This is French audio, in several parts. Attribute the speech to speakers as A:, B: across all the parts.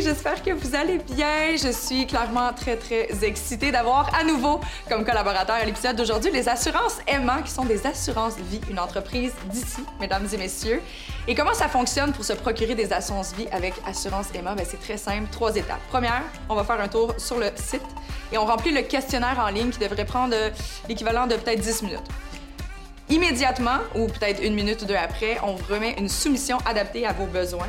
A: J'espère que vous allez bien. Je suis clairement très, très excitée d'avoir à nouveau comme collaborateur à l'épisode d'aujourd'hui les assurances Emma, qui sont des assurances vie, une entreprise d'ici, mesdames et messieurs. Et comment ça fonctionne pour se procurer des assurances vie avec Assurance Emma? Ben, c'est très simple, trois étapes. Première, on va faire un tour sur le site et on remplit le questionnaire en ligne qui devrait prendre euh, l'équivalent de peut-être 10 minutes. Immédiatement, ou peut-être une minute ou deux après, on vous remet une soumission adaptée à vos besoins.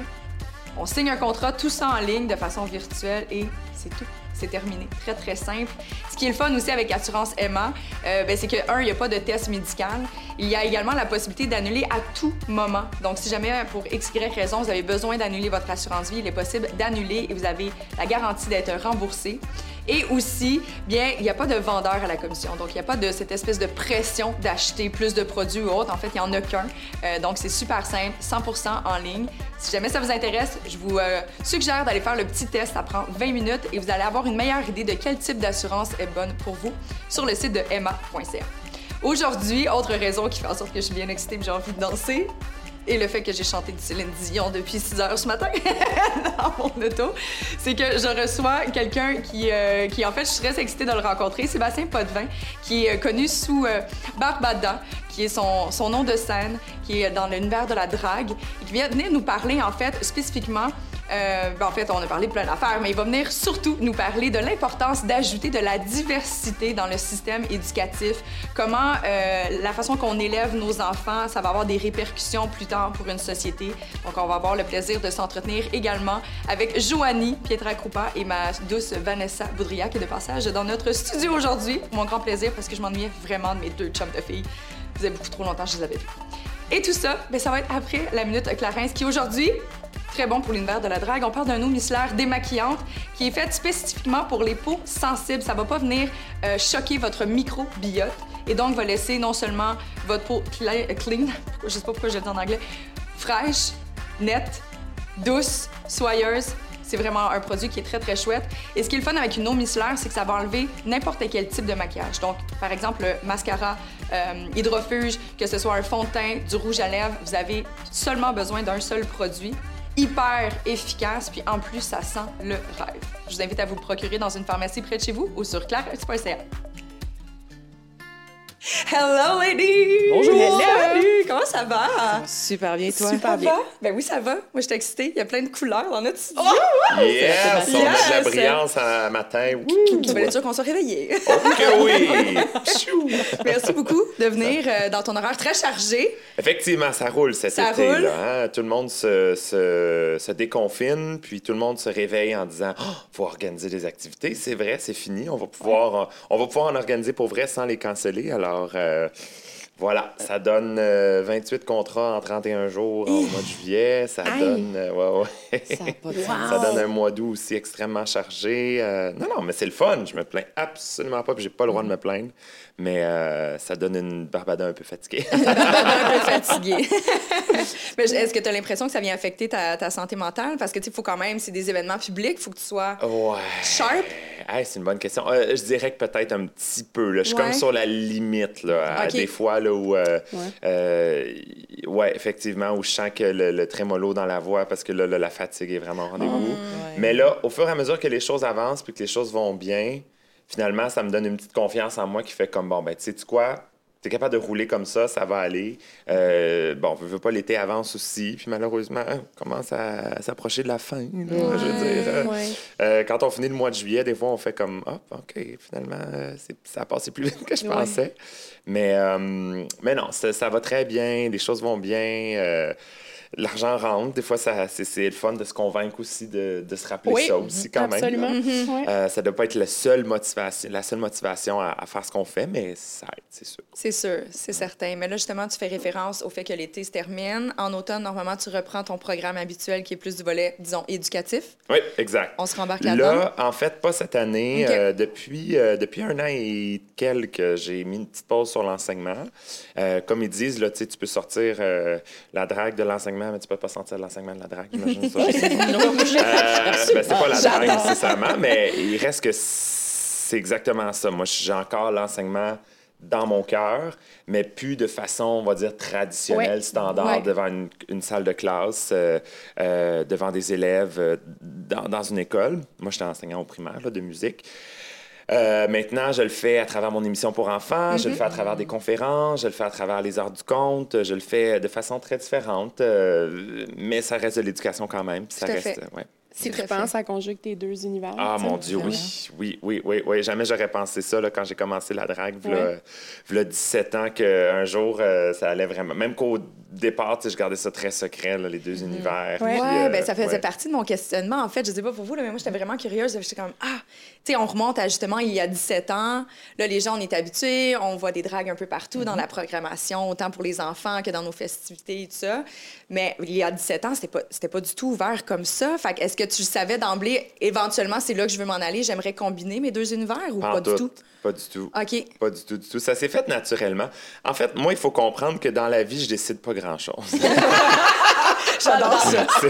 A: On signe un contrat, tout ça en ligne de façon virtuelle et c'est tout. C'est terminé. Très, très simple. Ce qui est le fun aussi avec Assurance Emma, euh, ben, c'est que, un, il n'y a pas de test médical. Il y a également la possibilité d'annuler à tout moment. Donc, si jamais, pour X, Y raison, vous avez besoin d'annuler votre assurance vie, il est possible d'annuler et vous avez la garantie d'être remboursé. Et aussi, bien, il n'y a pas de vendeur à la commission. Donc, il n'y a pas de cette espèce de pression d'acheter plus de produits ou autre. En fait, il n'y en a qu'un. Euh, donc, c'est super simple, 100% en ligne. Si jamais ça vous intéresse, je vous euh, suggère d'aller faire le petit test. Ça prend 20 minutes et vous allez avoir une meilleure idée de quel type d'assurance est bonne pour vous sur le site de emma.ca. Aujourd'hui, autre raison qui fait en sorte que je suis bien excitée et j'ai envie de danser, et le fait que j'ai chanté du Céline Dion depuis 6 heures ce matin dans mon auto, c'est que je reçois quelqu'un qui, euh, qui, en fait, je suis très excitée de le rencontrer, Sébastien Potvin, qui est connu sous euh, Barbada, qui est son, son, nom de scène, qui est dans l'univers de la drague, et qui vient venir nous parler, en fait, spécifiquement euh, ben, en fait, on a parlé de plein d'affaires, mais il va venir surtout nous parler de l'importance d'ajouter de la diversité dans le système éducatif. Comment euh, la façon qu'on élève nos enfants, ça va avoir des répercussions plus tard pour une société. Donc, on va avoir le plaisir de s'entretenir également avec Joanie Pietra Krupa et ma douce Vanessa Boudria qui est de passage dans notre studio aujourd'hui. Mon grand plaisir parce que je m'ennuyais vraiment de mes deux chums de filles. Vous avez beaucoup trop longtemps que je les avais vus. Et tout ça, ben, ça va être après la Minute Clarence qui aujourd'hui très bon pour l'univers de la drague. On parle d'un eau micellaire démaquillante qui est faite spécifiquement pour les peaux sensibles. Ça va pas venir euh, choquer votre microbiote et donc va laisser non seulement votre peau clean, je sais pas pourquoi je le dis en anglais, fraîche, nette, douce, soyeuse. C'est vraiment un produit qui est très, très chouette. Et ce qui est le fun avec une eau micellaire, c'est que ça va enlever n'importe quel type de maquillage. Donc, par exemple, le mascara, euh, hydrofuge, que ce soit un fond de teint, du rouge à lèvres, vous avez seulement besoin d'un seul produit hyper efficace, puis en plus, ça sent le rêve. Je vous invite à vous procurer dans une pharmacie près de chez vous ou sur claire.ca. Hello, lady!
B: Bonjour!
A: Salut! Comment ça va?
B: super bien, toi?
A: Super bien. Ben oui, ça va. Moi, je suis excitée. Il y a plein de couleurs dans notre studio.
B: Oh!
C: Yes! On a de la brillance un matin.
A: Tu voulais dire qu'on soit réveillés.
C: Ok, oui!
A: Merci beaucoup de venir euh, dans ton horaire très chargé.
C: Effectivement, ça roule cet
A: Ça
C: été.
A: roule.
C: Là, hein. Tout le monde se, se, se déconfine, puis tout le monde se réveille en disant oh, faut organiser des activités. C'est vrai, c'est fini. On va, pouvoir, on va pouvoir en organiser pour vrai sans les canceller. Alors, euh, voilà, ça donne euh, 28 contrats en 31 jours au mois de juillet. Ça
A: Aïe.
C: donne, euh, ouais, ouais.
B: Ça a pas de sens.
A: Wow.
C: Ça donne un mois d'août aussi extrêmement chargé. Euh, non, non, mais c'est le fun. Je me plains absolument pas, puis j'ai pas le droit de me plaindre. Mais euh, ça donne une barbada un peu fatiguée.
A: un peu fatiguée. Mais est-ce que tu as l'impression que ça vient affecter ta, ta santé mentale? Parce que, tu il faut quand même, c'est des événements publics, il faut que tu sois
C: ouais.
A: sharp.
C: Hey, c'est une bonne question. Euh, je dirais que peut-être un petit peu. Là. Je suis
A: Ouais.
C: comme sur la limite, là, des fois, là, où... euh,
B: Ouais.
C: ouais, effectivement, où je sens que le, le trémolo dans la voix, parce que là, là, la fatigue est vraiment au rendez-vous.
B: Ouais.
C: Mais là, au fur et à mesure que les choses avancent puis que les choses vont bien, finalement, ça me donne une petite confiance en moi qui fait comme, bon, ben, tu sais, tu quoi? T'es capable de rouler comme ça, ça va aller. Euh, bon, je veux pas l'été avance aussi, puis malheureusement, on commence à, s'approcher de la fin. là, je veux dire, euh,
B: Ouais.
C: euh, quand on finit le mois de juillet, des fois, on fait comme, hop, OK, finalement, ça a passé plus vite que je
B: Ouais.
C: pensais. Mais, euh, mais non, ça, ça va très bien, les choses vont bien. L'argent rentre. Des fois, c'est, le fun de se convaincre aussi, de, de se rappeler
B: Oui,
C: ça aussi quand
B: absolument.
C: même.
B: Mhm. Ouais.
C: Euh, ça ne doit pas être la seule motivation, la seule motivation à, à faire ce qu'on fait, mais ça aide, c'est sûr.
A: C'est sûr, c'est certain. Mais là, justement, tu fais référence au fait que l'été se termine. En automne, normalement, tu reprends ton programme habituel qui est plus du volet, disons, éducatif.
C: Oui, exact.
A: On se rembarque là-dedans.
C: Là, en fait, pas cette année. Euh, depuis, euh, depuis un an et quelques, j'ai mis une petite pause sur l'enseignement. Comme ils disent, là, tu peux sortir la drague de l'enseignement, mais tu peux pas sortir l'enseignement de la drague. j'imagine ça. Euh, ben, c'est pas la drague nécessairement, mais il reste que c'est exactement ça. Moi, j'ai encore l'enseignement dans mon cœur, mais plus de façon, on va dire, traditionnelle,
B: Ouais.
C: standard,
A: Ouais.
C: devant une, une salle de classe, euh, euh, devant des élèves, euh, dans, dans une école. Moi, j'étais enseignant au primaire là, de musique. Euh, maintenant, je le fais à travers mon émission pour enfants, je le fais à travers des conférences, je le fais à travers les heures du compte, je le fais de façon très différente, euh, mais ça reste de l'éducation quand même. puis ça reste,
A: fait.
C: ouais.
B: Si
A: à
B: tu penses, ça conjugue tes deux univers.
C: Ah mon Dieu, oui. Oui, oui, oui, oui. Jamais j'aurais pensé ça là, quand j'ai commencé la drague, v'là, v'là 17 ans, qu'un jour, euh, ça allait vraiment. Même qu'au départ, je gardais ça très secret, là, les deux univers.
B: Ouais.
C: puis,
A: Ouais,
C: euh,
A: ben ça faisait
C: ouais.
A: partie de mon questionnement. En fait, je sais pas pour vous, là, mais moi, j'étais vraiment curieuse. J'étais comme, ah, tu sais, on remonte à justement il y a 17 ans. Là, les gens, on est habitués. On voit des dragues un peu partout dans la programmation, autant pour les enfants que dans nos festivités et tout ça. Mais il y a 17 ans, c'était pas, c'était pas du tout ouvert comme ça. Fait que est-ce que tu savais d'emblée, éventuellement, c'est là que je veux m'en aller, j'aimerais combiner mes deux univers ou
C: Pas
A: du tout?
C: Pas du tout.
A: OK.
C: Pas du tout, du tout. Ça s'est fait naturellement. En fait, moi, il faut comprendre que dans la vie, je décide pas grand-chose.
A: J'adore ça.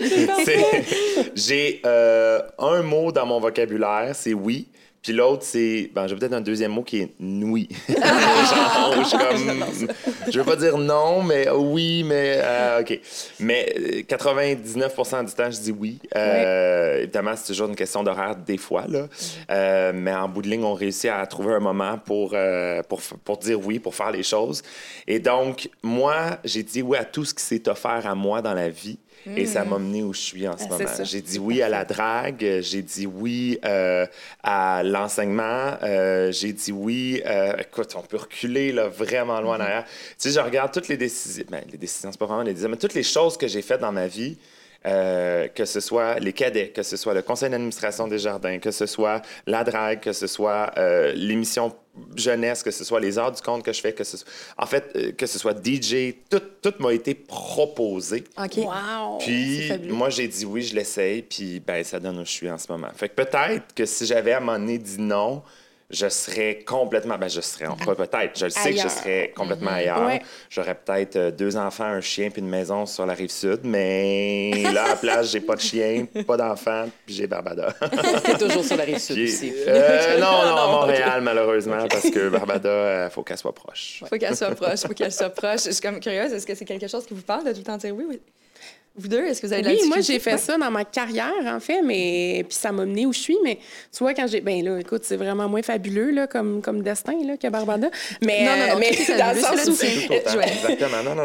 C: C'est- c'est- J'ai euh, un mot dans mon vocabulaire, c'est oui. Puis l'autre, c'est. Ben, j'ai peut-être un deuxième mot qui est. Genre, je comme. Je veux pas dire non, mais oui, mais. euh, OK. Mais euh, 99% du temps, je dis oui. Euh, Évidemment, c'est toujours une question d'horaire des fois, là. Euh, mais en bout de ligne, on réussit à trouver un moment pour, euh, pour, pour dire oui, pour faire les choses. Et donc, moi, j'ai dit oui à tout ce qui s'est offert à moi dans la vie. Et ça m'a mené où je suis en ce
B: Ah,
C: moment. J'ai dit oui à la drague, j'ai dit oui euh, à l'enseignement, euh, j'ai dit oui. euh, écoute, on peut reculer là, vraiment loin en arrière. Tu sais, je regarde toutes les décisions. Ben, les décisions, c'est pas vraiment les décisions, mais toutes les choses que j'ai faites dans ma vie. Euh, que ce soit les cadets, que ce soit le conseil d'administration des jardins, que ce soit la drague, que ce soit euh, l'émission jeunesse, que ce soit les heures du compte que je fais, que ce soit, en fait, euh, que ce soit DJ, tout, tout m'a été proposé.
A: OK.
B: Wow!
C: Puis moi, j'ai dit oui, je l'essaye, puis ben, ça donne où je suis en ce moment. Fait que peut-être que si j'avais à un moment donné dit non, je serais complètement. Ben, je serais. Pas peut-être. Je le sais que je
B: Ailleurs.
C: serais complètement ailleurs.
B: Ouais.
C: J'aurais peut-être euh, deux enfants, un chien, puis une maison sur la rive sud, mais là, à la place, j'ai pas de chien, pas d'enfant, puis j'ai Barbada.
D: T'es toujours sur la rive sud aussi.
C: euh, non, non, à Montréal, malheureusement, parce que Barbada, il faut qu'elle soit proche.
A: Faut qu'elle soit proche, faut qu'elle soit proche. Je suis comme curieuse, est-ce que c'est quelque chose qui vous parle de tout le temps dire oui, oui? Vous deux, est-ce que vous avez de la
B: Oui, moi, j'ai fait
A: Ouais.
B: ça dans ma carrière, en fait, mais puis ça m'a mené où je suis. Mais tu vois, quand j'ai. Ben là, écoute, c'est vraiment moins fabuleux là, comme, comme destin là, que Barbada. Mais,
A: Non, non, non,
B: mais dans le sens où.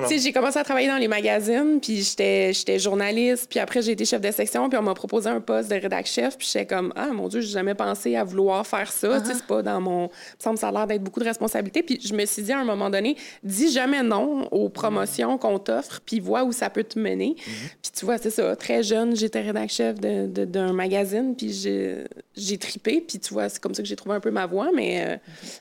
B: Tu sais, j'ai commencé à travailler dans les magazines, puis j'étais j'étais journaliste, puis après j'ai été chef de section, puis on m'a proposé un poste de rédac chef, puis j'étais comme ah mon dieu, j'ai jamais pensé à vouloir faire ça, tu sais, c'est pas dans mon il me ça a l'air d'être beaucoup de responsabilités, puis je me suis dit à un moment donné, dis jamais non aux promotions qu'on t'offre, puis vois où ça peut te mener. Puis tu vois, c'est ça, très jeune, j'étais rédac chef de- de- d'un magazine, puis j'ai tripé, puis tu vois, c'est comme ça que j'ai trouvé un peu ma voie, mais euh,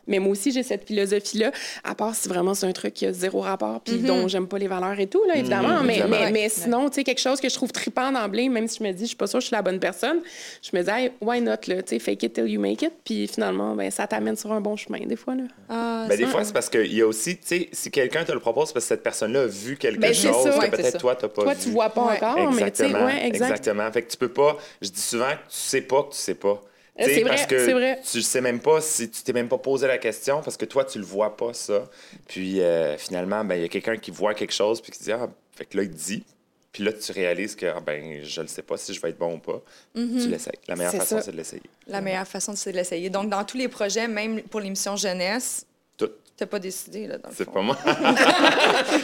B: mais moi aussi j'ai cette philosophie là, à part si vraiment c'est un truc qui a zéro rapport, puis dont j'aime pas les valeurs et tout là, évidemment, mais,
C: évidemment.
B: mais, mais sinon, tu sais, quelque chose que je trouve trippant d'emblée, même si je me dis, je suis pas sûre que je suis la bonne personne, je me dis, hey, why not, là, tu sais, fake it till you make it, puis finalement, ben, ça t'amène sur un bon chemin, des fois, là.
A: Ah,
C: Ben, des fois, c'est parce qu'il y a aussi, tu sais, si quelqu'un te le propose, c'est parce que cette personne-là a vu quelque
B: Ben,
C: chose
B: ça.
C: que
B: Ouais,
C: peut-être toi, tu n'as pas
B: Toi,
C: vu.
B: tu vois pas
A: Ouais.
B: encore, mais
C: Exactement,
B: ouais, exact.
C: exactement. Fait que tu peux pas. Je dis souvent que tu sais pas que tu sais pas.
B: Euh,
C: Tu sais,
B: c'est vrai,
C: parce que
B: c'est vrai.
C: tu sais même pas si tu t'es même pas posé la question parce que toi tu le vois pas ça. Puis euh, finalement ben il y a quelqu'un qui voit quelque chose puis qui dit ah fait que là il dit puis là tu réalises que ah, ben je le sais pas si je vais être bon ou pas. Tu l'essayes. La meilleure façon c'est de l'essayer.
A: La meilleure façon, c'est de l'essayer. Donc, dans tous les projets, même pour l'émission jeunesse. T'as pas décidé, là, dans le
C: C'est pas moi.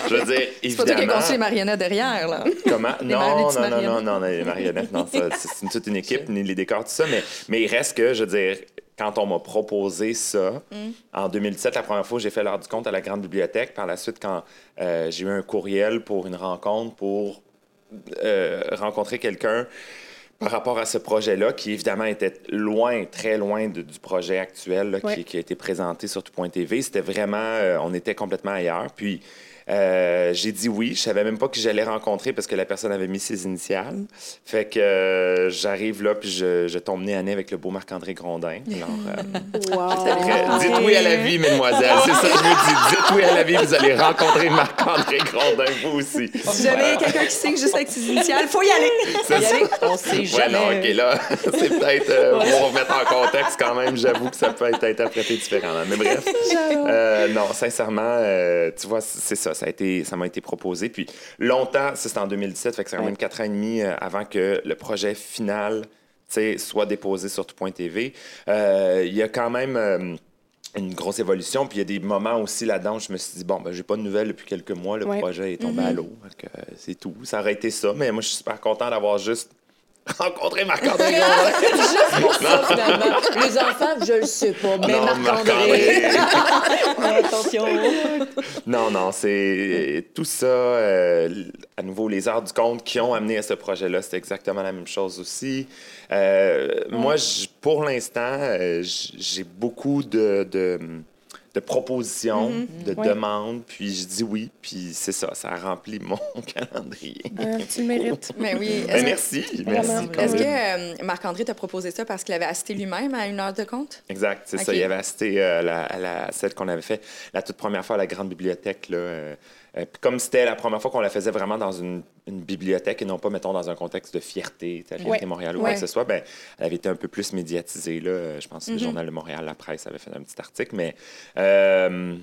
C: je veux dire
A: C'est pas toi qui as
C: évidemment.
A: construit les marionnettes derrière, là.
C: Comment?
A: Les
C: Non, non, non, non, non, les marionnettes, non, c'est toute une équipe, ni les décors, tout ça, mais, mais il reste que, je veux dire, quand on m'a proposé ça,
A: Mm.
C: en 2017, la première fois, j'ai fait l'heure du compte à la Grande Bibliothèque. Par la suite, quand euh, j'ai eu un courriel pour une rencontre, pour euh, rencontrer quelqu'un par rapport à ce projet-là, qui évidemment était loin, très loin de- du projet actuel là, qui-
B: Ouais.
C: qui, a été présenté sur tout.tv. C'était vraiment, euh, on était complètement ailleurs. Puis euh, j'ai dit oui. Je savais même pas qui j'allais rencontrer parce que la personne avait mis ses initiales. Fait que euh, j'arrive là, puis je, je tombe nez à nez avec le beau Marc-André Grondin. Alors, euh,
B: Wow.
C: dites oui à la vie, mesdemoiselles. C'est ça que je me dis. Dites oui à la vie, vous allez rencontrer Marc-André Grondin, vous aussi.
A: Si jamais quelqu'un qui signe juste avec ses initiales, faut y aller.
C: C'est
D: Y
C: ça.
D: aller, on sait
C: Ouais,
D: jamais.
C: non, OK, là, c'est peut-être, euh, pour remettre en contexte quand même, j'avoue que ça peut être interprété différemment. Mais bref, euh, non, sincèrement, euh, tu vois, c'est ça, ça a été, ça m'a été proposé. Puis longtemps, c'était en 2017, fait que c'est quand même quatre ans et demi euh, avant que le projet final, soit déposé sur tout.tv. Euh, Il y a quand même... euh, une grosse évolution. Puis il y a des moments aussi là-dedans où je me suis dit, bon, ben, j'ai pas de nouvelles depuis quelques mois. Le
B: Ouais.
C: projet est tombé à l'eau. C'est tout. Ça aurait été ça. Mais moi, je suis super content d'avoir juste rencontré Marc-André.
D: Juste pour ça, finalement. Les enfants, je le sais pas, mais
C: Non,
D: Marc-André. Attention.
C: Non, non, c'est tout ça. euh, à nouveau, les arts du conte qui ont amené à ce projet-là, c'est exactement la même chose aussi. Euh, Moi, pour l'instant, euh, j'ai beaucoup de, de, de propositions, de
B: Ouais.
C: demandes, puis je dis oui, puis c'est ça, ça remplit mon calendrier.
B: Euh, tu le mérites.
A: Mais oui.
C: Ben,
A: Est-ce
C: merci,
B: Vraiment.
C: merci.
A: est-ce que euh, Marc-André t'a proposé ça parce qu'il avait assisté lui-même à une heure de compte?
C: Exact, c'est ça. Il avait assisté euh, la, à la- celle qu'on avait fait la toute première fois à la grande bibliothèque. Là, euh, comme c'était la première fois qu'on la faisait vraiment dans une, une bibliothèque et non pas, mettons, dans un contexte de fierté, sais, Fierté
B: Ouais.
C: Montréal ou
B: Ouais.
C: quoi que ce soit, ben, elle avait été un peu plus médiatisée. Là. Euh, Je pense que le Journal de Montréal, la presse, avait fait un petit article. Mais euh,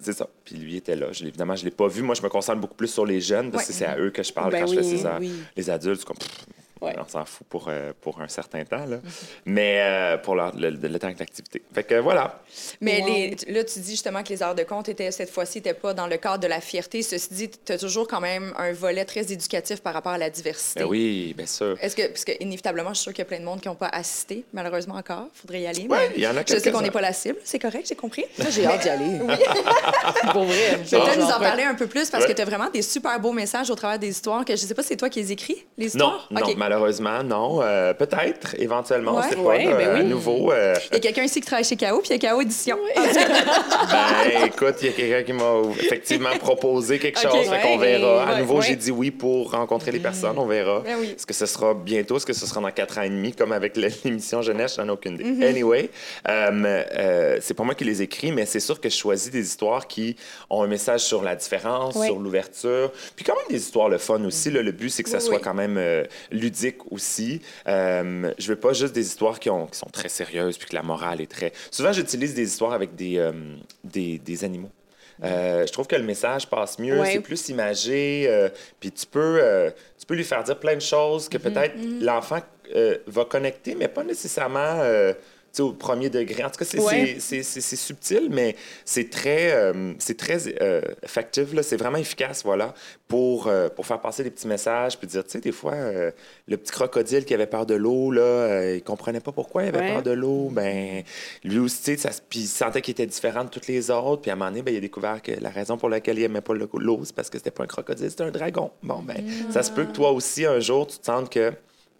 C: c'est ça. Puis lui était là. Je évidemment, je ne l'ai pas vu. Moi, je me concentre beaucoup plus sur les jeunes parce
A: Ouais.
C: que c'est à eux que je parle
B: Ben
C: quand je fais ces heures.
D: oui.
C: Les adultes, comme. pff,
B: Ouais.
C: On s'en fout pour, euh, pour un certain temps, là. mais euh, pour leur- le, le, le temps d'activité. Fait que voilà.
A: Mais
B: Wow.
A: les- là, tu dis justement que les heures de compte étaient cette fois-ci n'étaient pas dans le cadre de la fierté. Ceci dit, tu as toujours quand même un volet très éducatif par rapport à la diversité.
C: Ben oui, bien sûr.
A: Est-ce que, parce que inévitablement, je suis sûre qu'il y a plein de monde qui n'ont pas assisté, malheureusement encore. faudrait y aller. Mais
C: il y en a
A: Je sais qu'on n'est pas la cible, c'est correct, j'ai compris.
D: Moi, j'ai hâte d'y aller. Pour vrai.
A: Je vais peut-être nous en parler un peu plus parce
C: Ouais.
A: que tu as vraiment des super beaux messages au travers des histoires que je sais pas si c'est toi qui les écris, les
C: Non,
A: histoires?
C: non,
A: OK.
C: Malheureusement, non. Euh, Peut-être, éventuellement, sait pas. Là,
B: ben
C: à
B: oui.
C: nouveau. euh,
A: Il y a quelqu'un ici qui travaille chez KO, puis il y a KO Édition.
C: ben, écoute, il y a quelqu'un qui m'a effectivement proposé quelque chose. Fait qu'on verra. À nouveau,
B: ouais.
C: j'ai dit oui pour rencontrer les personnes. On verra.
A: Ben oui.
C: Est-ce que ce sera bientôt? Est-ce que ce sera dans quatre ans et demi, comme avec l'émission Jeunesse? J'en ai aucune idée.
A: Mm-hmm.
C: Anyway, euh, euh, c'est pas moi qui les écris, mais c'est sûr que je choisis des histoires qui ont un message sur la différence,
B: Ouais.
C: sur l'ouverture. Puis quand même des histoires le fun aussi. là. le but, c'est que ça
A: Oui,
C: soit
A: oui.
C: quand même euh, ludique aussi. Euh, je veux pas juste des histoires qui, ont, qui sont très sérieuses puis que la morale est très... Souvent, j'utilise des histoires avec des, euh, des, des animaux. Euh, je trouve que le message passe mieux,
B: Ouais.
C: c'est plus imagé, euh, puis tu peux, euh, tu peux lui faire dire plein de choses que peut-être l'enfant euh, va connecter, mais pas nécessairement au premier degré. En tout cas, c'est
B: Ouais.
C: subtil, mais c'est très, euh, c'est très euh, là. c'est vraiment efficace voilà, pour, euh, pour faire passer des petits messages, puis dire, tu sais, des fois, euh, le petit crocodile qui avait peur de l'eau, là, il comprenait pas pourquoi il avait
B: Ouais.
C: peur de l'eau, ben lui aussi, ça puis il sentait qu'il était différent de toutes les autres, puis à un moment donné, ben, il a découvert que la raison pour laquelle il aimait pas le- l'eau, c'est parce que c'était pas un crocodile, c'était un dragon. Bon, ben, ça se peut que toi aussi, un jour, tu te sentes que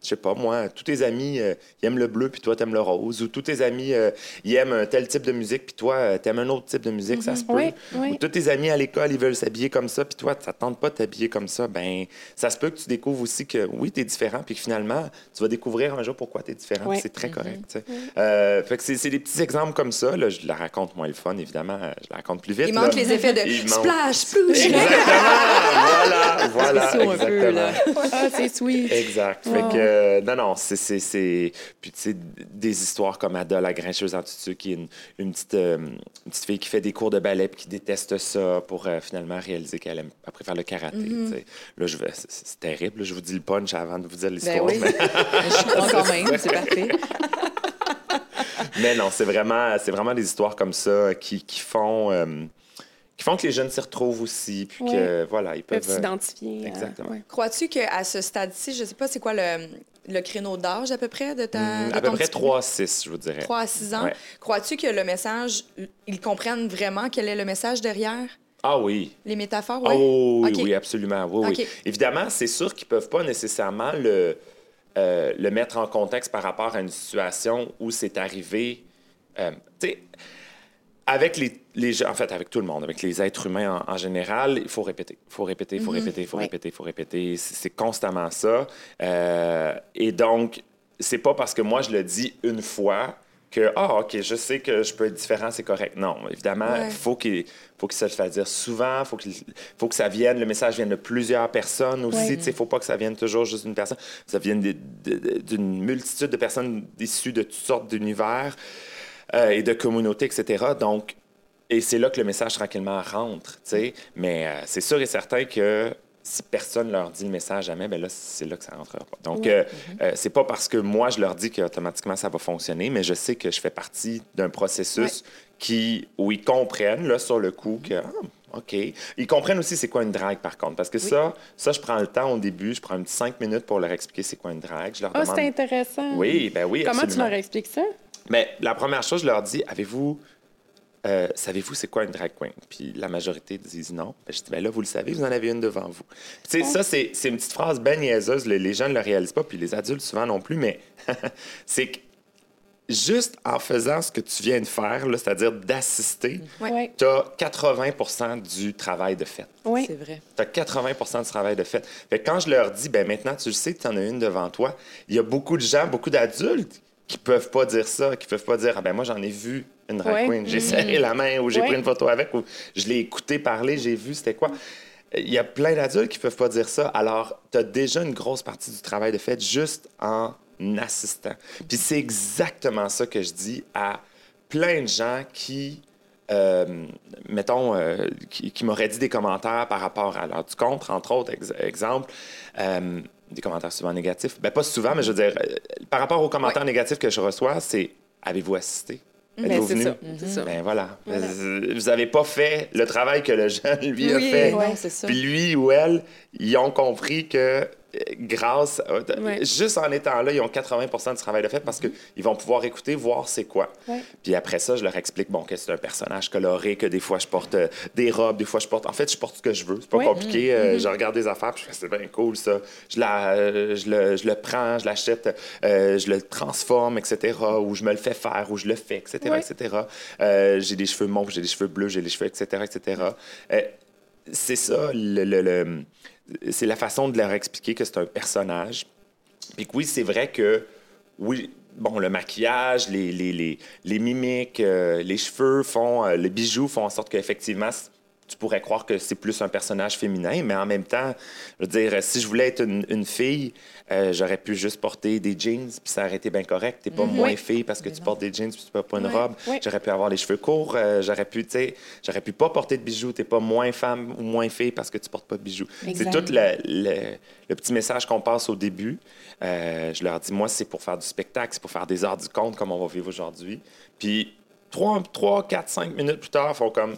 C: je sais pas, moi, tous tes amis, euh, ils aiment le bleu, puis toi, t'aimes le rose. Ou tous tes amis, euh, ils aiment un tel type de musique, puis toi, euh, t'aimes un autre type de musique, ça se peut.
B: Oui, oui.
C: Ou tous tes amis à l'école, ils veulent s'habiller comme ça, puis toi, ça te tente pas de t'habiller comme ça. Ben, ça se peut que tu découvres aussi que oui, t'es différent, puis que finalement, tu vas découvrir un jour pourquoi t'es différent,
B: Ouais.
C: c'est très correct. sais. Euh, fait que c'est des petits exemples comme ça. Là, je la raconte moins le fun, évidemment. Je la raconte plus vite.
A: Il
C: là.
A: manque les effets de
C: Il
A: splash, splouche.
C: Exactement! Voilà, voilà, exactement.
B: Ah, c'est sweet.
C: Exact. Fait
B: Wow.
C: que, euh, non, non, c'est. Puis, tu sais, des histoires comme Ada, la grincheuse en tutu, qui est une, une petite, euh, une petite fille qui fait des cours de ballet puis qui déteste ça pour euh, finalement réaliser qu'elle aime, elle préfère le karaté. sais. Là, je. C'est, terrible. là, je vous dis le punch avant de vous dire
D: Ben
C: l'histoire.
D: oui.
C: mais,
D: Je quand même, c'est parfait.
C: mais non, c'est vraiment, des histoires comme ça qui, qui font. Euh, qui font que les jeunes s'y retrouvent aussi, puis que, voilà, ils
B: peuvent
C: euh,
B: s'identifier. à-
C: Exactement.
B: ouais.
A: Crois-tu qu'à ce stade-ci, je sais pas c'est quoi le. le créneau d'âge à peu près de ta. De
C: à peu près
A: petit
C: 3 à 6, je vous dirais.
A: 3 à 6 ans.
C: Ouais.
A: Crois-tu que le message, ils comprennent vraiment quel est le message derrière?
C: Ah oui.
A: les métaphores?
C: Ah oui, oui,
A: Ok.
C: oui, absolument. Oui, oui. Évidemment, c'est sûr qu'ils ne peuvent pas nécessairement le, euh, le mettre en contexte par rapport à une situation où c'est arrivé. euh, tu sais, avec les, les gens, en fait, avec tout le monde, avec les êtres humains en, en général, il faut répéter. Il faut répéter, il faut répéter, il faut répéter, il faut répéter. C'est constamment ça. Euh, et donc, c'est pas parce que moi, je le dis une fois que, ah, OK, je sais que je peux être différent, c'est correct. Non, évidemment, il
A: Ouais.
C: faut qu'il faut qu'il se le fasse dire souvent, faut qu'il faut que ça vienne, le message vienne de plusieurs personnes aussi.
B: Ouais.
C: Tu sais, faut pas que ça vienne toujours juste d'une personne. Ça vienne d'une multitude de personnes issues de toutes sortes d'univers euh, et de communautés, etc. Donc, et c'est là que le message tranquillement rentre, tu sais. Mais euh, c'est sûr et certain que si personne leur dit le message jamais, ben là, c'est là que ça rentrera pas. Donc,
B: Ouais.
C: euh, euh, c'est pas parce que moi, je leur dis qu'automatiquement, ça va fonctionner, mais je sais que je fais partie d'un processus qui, où ils comprennent, là, sur le coup, que, ah, OK. Ils comprennent aussi c'est quoi une drague, par contre. Parce que ça, ça, je prends le temps au début, je prends un petit cinq minutes pour leur expliquer c'est quoi une drague. Je leur
B: Ah,
C: demande...
B: c'est intéressant.
C: Oui, ben oui,
B: Comment tu leur expliques ça?
C: Mais la première chose, je leur dis, avez-vous, euh, savez-vous c'est quoi une drag queen? Puis la majorité disent non. Ben, je dis, ben là, vous le savez, vous en avez une devant vous. Tu sais, ça, c'est c'est une petite phrase ben niaiseuse. Les, les gens ne le réalisent pas, puis les adultes souvent non plus, mais c'est que juste en faisant ce que tu viens de faire, là, c'est-à-dire d'assister,
A: Ouais.
C: Tu as 80% du travail de fait.
B: Oui.
D: C'est vrai.
C: Tu as 80 du travail de fait. Fait que quand je leur dis, ben maintenant, tu le sais, tu en as une devant toi, il y a beaucoup de gens, beaucoup d'adultes qui peuvent pas dire ça, qui peuvent pas dire, ah ben moi, j'en ai vu une drag
B: Ouais.
C: queen, j'ai serré la main ou j'ai
B: Ouais.
C: pris une photo avec ou je l'ai écouté parler, j'ai vu c'était quoi. Il y a plein d'adultes qui peuvent pas dire ça. Alors, tu as déjà une grosse partie du travail de fait juste en assistant. Puis c'est exactement ça que je dis à plein de gens qui, euh, mettons, euh, qui, qui m'auraient dit des commentaires par rapport à l'heure du contre, entre autres, ex- exemple. euh, des commentaires souvent négatifs. Ben, pas souvent, mais je veux dire, euh, par rapport aux commentaires négatifs que je reçois, c'est avez-vous assisté?
B: Ben,
C: Êtes-vous venu?
B: ça.
C: Ben voilà.
B: Voilà.
C: Vous n'avez pas fait le travail que le jeune, lui, a
A: Oui,
C: fait.
D: Non, c'est ça.
C: Puis lui ou elle, ils ont compris que grâce, euh,
B: Ouais.
C: juste en étant là, ils ont 80 du travail de fait parce qu'ils vont pouvoir écouter, voir c'est quoi.
B: Ouais.
C: Puis après ça, je leur explique bon, que c'est un personnage coloré, que des fois je porte euh, des robes, des fois je porte. En fait, je porte ce que je veux. C'est pas
B: Ouais.
C: compliqué. Euh, Je regarde des affaires, puis je fais c'est bien cool ça. Je, la, euh, je, le, je le prends, je l'achète, je le transforme, etc. Ou je me le fais faire, ou je le fais, etc. Etc. J'ai des cheveux mauves, j'ai des cheveux bleus, j'ai des cheveux, etc. etc. C'est ça, le, le- le- c'est la façon de leur expliquer que c'est un personnage. Puis que oui, c'est vrai que, oui, bon, le maquillage, les, les, les, les mimiques, euh, les cheveux font, euh, les bijoux font en sorte qu'effectivement, tu pourrais croire que c'est plus un personnage féminin, mais en même temps, je veux dire, si je voulais être une, une fille, euh, j'aurais pu juste porter des jeans, puis ça aurait été bien correct. T'es pas moins
B: Oui.
C: fille parce que tu portes des jeans, puis tu portes pas une robe. J'aurais pu avoir les cheveux courts, euh, j'aurais pu, tu sais, j'aurais pu pas porter de bijoux. T'es pas moins femme ou moins fille parce que tu portes pas de bijoux. C'est tout le, le- le petit message qu'on passe au début. Euh, je leur dis, moi, c'est pour faire du spectacle, c'est pour faire des arts du conte comme on va vivre aujourd'hui. Puis, 3, 3, 4, 5 minutes plus tard, ils font comme,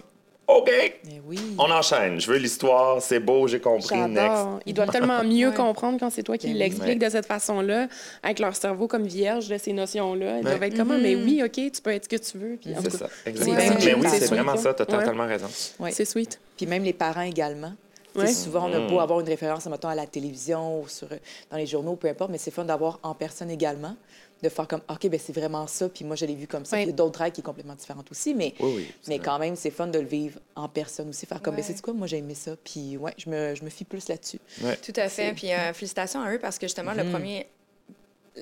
C: OK,
D: Mais oui.
C: on enchaîne. Je veux l'histoire, c'est beau, j'ai compris, next.
B: Ils doivent tellement mieux
A: Ouais.
B: comprendre quand c'est toi qui
D: Ben
B: l'expliques
C: Ouais.
B: de cette façon-là, avec leur cerveau comme vierge de ces notions-là. Ils
C: Ouais.
B: doivent être comme, Ah, mais oui, OK, tu peux être ce que tu veux. Puis,
C: C'est ça, exactement.
B: c'est
C: Mais oui,
B: c'est
C: vraiment
B: là.
C: ça, tu as
B: Ouais.
C: totalement raison.
D: Ouais.
B: C'est sweet.
D: Puis même les parents également.
B: Ouais.
D: Souvent, on a
C: Mm.
D: beau avoir une référence, mettons, à la télévision ou sur, dans les journaux, peu importe, mais c'est fun d'avoir en personne également, de faire comme, OK, ben c'est vraiment ça, puis moi, je l'ai vu comme ça. Il y a d'autres règles qui sont complètement différentes aussi, mais,
C: Oui, oui.
D: mais quand même, c'est fun de le vivre en personne aussi, faire comme, ben c'est quoi, moi, j'ai aimé ça, puis ouais, je me, je me fie plus là-dessus.
A: Tout à fait. Puis euh, félicitations à eux parce que justement, le premier.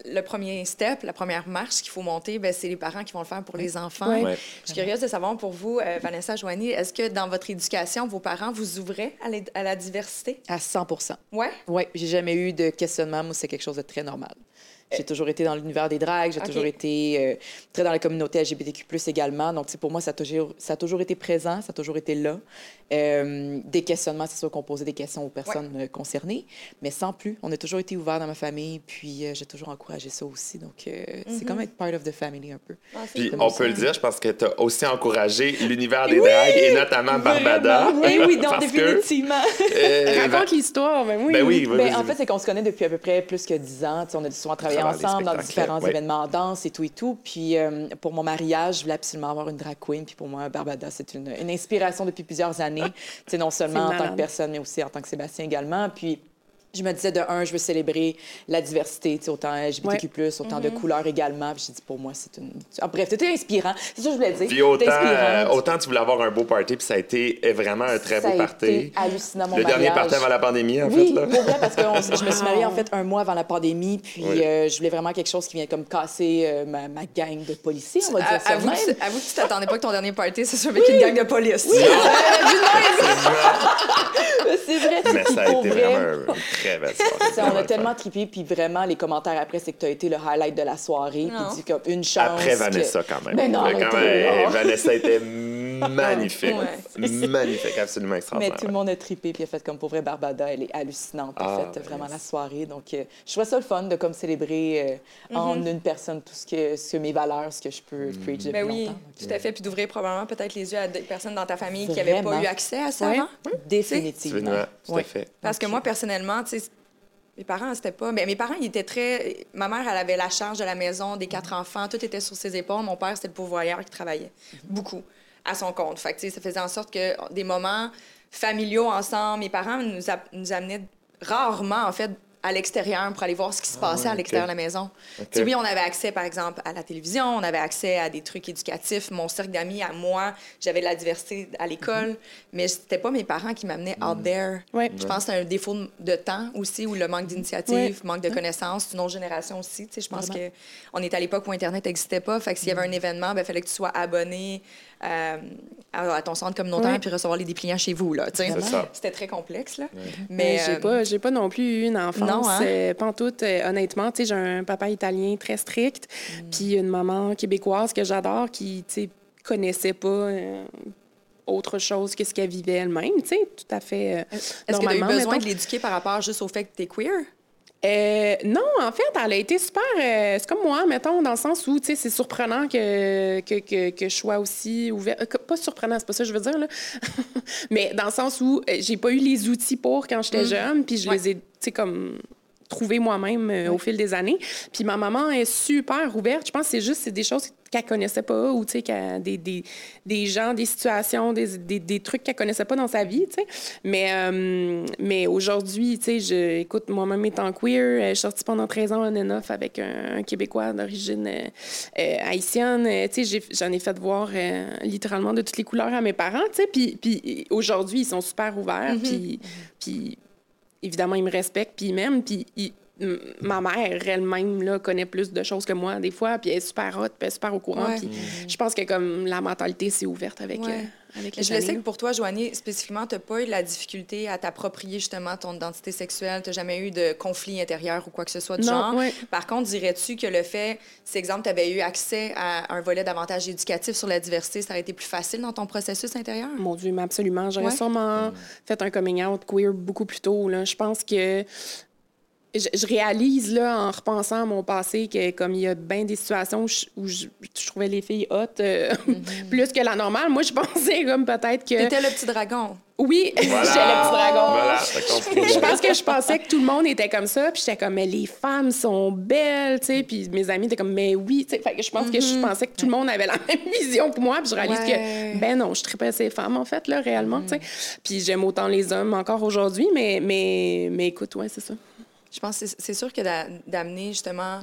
A: Le premier step, la première marche qu'il faut monter, ben, c'est les parents qui vont le faire pour les enfants.
B: Ouais.
C: Ouais.
A: Je suis curieuse de savoir pour vous, euh, Vanessa Joanie, est-ce que dans votre éducation, vos parents vous ouvraient à, la- à la diversité?
D: À 100%
A: Ouais?
D: Oui, j'ai jamais eu de questionnement. Moi, c'est quelque chose de très normal. J'ai toujours été dans l'univers des dragues, j'ai toujours été euh, très dans la communauté LGBTQ+, également. Donc, pour moi, ça a, toujours, ça a toujours été présent, ça a toujours été là. Euh, des questionnements, c'est sûr qu'on posait des questions aux personnes euh, concernées, mais sans plus. On a toujours été ouvert dans ma famille, puis euh, j'ai toujours encouragé ça aussi. Donc, euh, c'est comme être part of the family un peu.
A: Ah,
C: Puis on
D: ça.
C: peut le dire, je pense que tu as aussi encouragé l'univers des dragues et notamment Barbada.
D: Eh oui, donc
C: Parce que,
D: définitivement.
C: euh,
B: Raconte l'histoire, ben oui.
C: ben oui, oui,
D: Ben, en fait, c'est qu'on se connaît depuis à peu près plus que 10 ans. On a souvent travaillé ensemble dans différents
C: ouais.
D: événements en danse et tout et tout. Puis euh, pour mon mariage, je voulais absolument avoir une drag queen. Puis pour moi, Barbada, c'est une, une inspiration depuis plusieurs années. non seulement en tant que personne, mais aussi en tant que Sébastien également. Puis je me disais, de un, je veux célébrer la diversité, tu sais, autant LGBTQ+, autant
C: Mm-hmm.
D: de couleurs également. Puis j'ai dit, pour moi, c'est une... Ah, bref, c'était inspirant. C'est ça que je voulais dire.
C: Puis autant, euh, autant tu voulais avoir un beau party, puis ça a été vraiment un très
D: Ça
C: beau
D: a
C: party.
D: été hallucinant, mon
C: Le dernier party avant la pandémie, en
D: Oui,
C: fait. Là.
D: pour vrai, parce que on- je me suis mariée en fait un mois avant la pandémie, puis
C: Oui.
D: euh, je voulais vraiment quelque chose qui vient comme casser euh, ma, ma gang de policiers, on va dire ça de
A: Avoue
D: même.
A: que, tu- avoue que tu t'attendais pas que ton dernier party, c'est sûr, avec une gang de police.
D: C'est vrai,
C: Mais ça a été
D: vrai,
C: vraiment très belle soirée.
D: ça, on a
C: le
D: tellement trippé, puis vraiment, les commentaires après, c'est que tu as été le highlight de la soirée, puis dit comme une chance.
C: Après
D: que-
C: Vanessa, quand même.
D: Mais non,
C: Quand
D: arrêtez,
C: même. Vanessa était magnifique.
A: Ouais.
C: Magnifique, absolument
D: Mais
C: extraordinaire.
D: tout le monde a trippé, puis a fait comme pour vrai Barbada, elle est hallucinante,
C: Ah,
D: a fait
C: ben,
D: vraiment
C: yes.
D: la soirée. Donc, euh, je trouvais ça le fun de comme célébrer euh, en
A: Mm-hmm.
D: une personne tout ce que, ce que mes valeurs, ce que je peux preach depuis
A: Ben oui,
D: longtemps. Donc,
A: tout à fait. Puis d'ouvrir probablement peut-être les yeux à des personnes dans ta famille qui n'avaient pas eu accès à ça
B: Ouais.
A: avant.
D: Définitivement.
C: Tout
D: Ouais.
C: à fait.
A: Parce que moi, personnellement, tu sais, mes parents, c'était pas. Mais mes parents, ils étaient très. Ma mère, elle avait la charge de la maison, des quatre enfants, tout était sur ses épaules. Mon père, c'était le pourvoyeur qui travaillait beaucoup à son compte. Fait que, ça faisait en sorte que des moments familiaux ensemble, mes parents nous, a- nous amenaient rarement, en fait, à l'extérieur pour aller voir ce qui se passait
C: ouais,
A: à l'extérieur de la maison.
C: Ok.
A: Tu sais, oui, on avait accès, par exemple, à la télévision, on avait accès à des trucs éducatifs. Mon cercle d'amis, à moi, j'avais de la diversité à l'école, mais c'était pas mes parents qui m'amenaient out there.
B: Ouais.
A: Je pense que c'est un défaut de temps aussi, ou le manque d'initiative,
B: Ouais.
A: manque de connaissances, une autre génération aussi. Tu sais, je pense que on est à l'époque où Internet n'existait pas. Fait que s'il y avait un événement, il fallait que tu sois abonné euh, à, à ton centre communautaire
B: Ouais.
A: puis recevoir les dépliants chez vous. C'était très complexe. Là.
B: Mais
A: Mais
B: j'ai
A: euh,
B: pas, j'ai pas non plus eu une enfance
A: Non, hein?
B: euh, pantoute, euh, honnêtement. Tu sais, j'ai un papa italien très strict,
A: Mm.
B: puis une maman québécoise que j'adore qui, tu sais, connaissait pas euh, autre chose que ce qu'elle vivait elle-même, tu sais, tout à fait euh,
A: est-ce que tu as eu besoin
B: mettons.
A: de l'éduquer par rapport juste au fait que tu es queer?
B: Euh, non, en fait, elle a été super. euh, c'est comme moi, mettons, dans le sens où, tu sais, c'est surprenant que, que, que, que je sois aussi ouverte. euh, pas surprenant, c'est pas ça que je veux dire, là. Mais dans le sens où j'ai pas eu les outils pour quand j'étais jeune, puis je
A: Ouais.
B: les ai, tu sais, comme trouvés moi-même euh, au fil des années. Puis ma maman est super ouverte. Je pense que c'est juste c'est des choses qu'elle connaissait pas ou, tu sais, des, des, des gens, des situations, des, des, des trucs qu'elle connaissait pas dans sa vie, tu sais. Mais, euh, mais aujourd'hui, tu sais, je, écoute, moi-même étant queer, euh, je suis sortie pendant 13 ans en enough avec un, un Québécois d'origine euh, euh, haïtienne. Tu sais, j'ai- j'en ai fait voir euh, littéralement de toutes les couleurs à mes parents, tu sais. Puis, puis aujourd'hui, ils sont super ouverts. Puis, puis évidemment, ils me respectent, puis ils m'aiment. Puis ils- ma mère elle-même là, connaît plus de choses que moi des fois, puis elle est super hot, puis elle est super au courant.
A: Ouais.
B: Puis je pense que comme la mentalité s'est ouverte avec,
A: Ouais.
B: euh, avec
A: Mais
B: les
A: je le sais que pour toi, Joanie, spécifiquement, tu n'as pas eu de la difficulté à t'approprier justement ton identité sexuelle. Tu n'as jamais eu de conflit intérieur ou quoi que ce soit du
B: Non,
A: genre.
B: ouais.
A: Par contre, dirais-tu que le fait, si exemple, tu avais eu accès à un volet davantage éducatif sur la diversité, ça aurait été plus facile dans ton processus intérieur?
B: Mon Dieu, mais absolument. J'aurais
A: Ouais.
B: sûrement fait un coming out queer beaucoup plus tôt. Là. Je pense que je, je réalise là, en repensant à mon passé que comme il y a bien des situations où je, où je- je trouvais les filles hot euh, plus que la normale, moi je pensais comme peut-être que...
A: Tu étais le petit dragon.
B: Oui,
C: Voilà.
B: j'étais le petit dragon.
C: Voilà,
B: je pense que je pensais que tout le monde était comme ça, puis j'étais comme mais les femmes sont belles, tu sais, puis mes amis étaient comme mais oui, tu sais, fait que je pense que je pensais que tout le monde avait la même vision que moi, puis je réalise
A: Ouais.
B: que ben non, je tripais ces femmes en fait là réellement, tu sais. Puis j'aime autant les hommes encore aujourd'hui, mais mais mais écoute, ouais, c'est ça.
A: Je pense que c'est- sûr que d'a- d'amener justement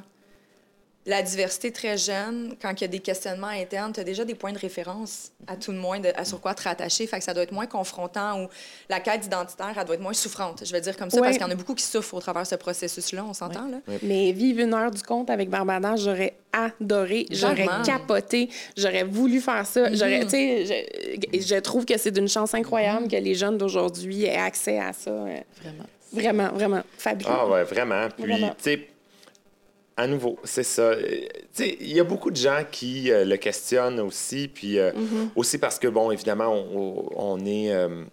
A: la diversité très jeune, quand il y a des questionnements internes, tu as déjà des points de référence, à tout le moins, de, à sur quoi te rattacher. Fait que ça doit être moins confrontant ou la quête identitaire, elle doit être moins souffrante. Je vais dire comme ça,
B: Ouais.
A: parce qu'il y en a beaucoup qui souffrent au travers de ce processus-là, on s'entend, là?
B: Mais vivre une heure du compte avec Barbada, j'aurais adoré, j'aurais capoté, j'aurais voulu faire ça. J'aurais, tu sais, je, je trouve que c'est d'une chance incroyable que les jeunes d'aujourd'hui aient accès à ça. euh,
D: Vraiment.
B: Vraiment, vraiment fabuleux.
C: Ah ouais, vraiment. Puis, tu sais, À nouveau, c'est ça. Euh, tu sais, Il y a beaucoup de gens qui euh, le questionnent aussi, puis euh,
B: Mm-hmm.
C: aussi parce que, bon, évidemment, on, on est... euh,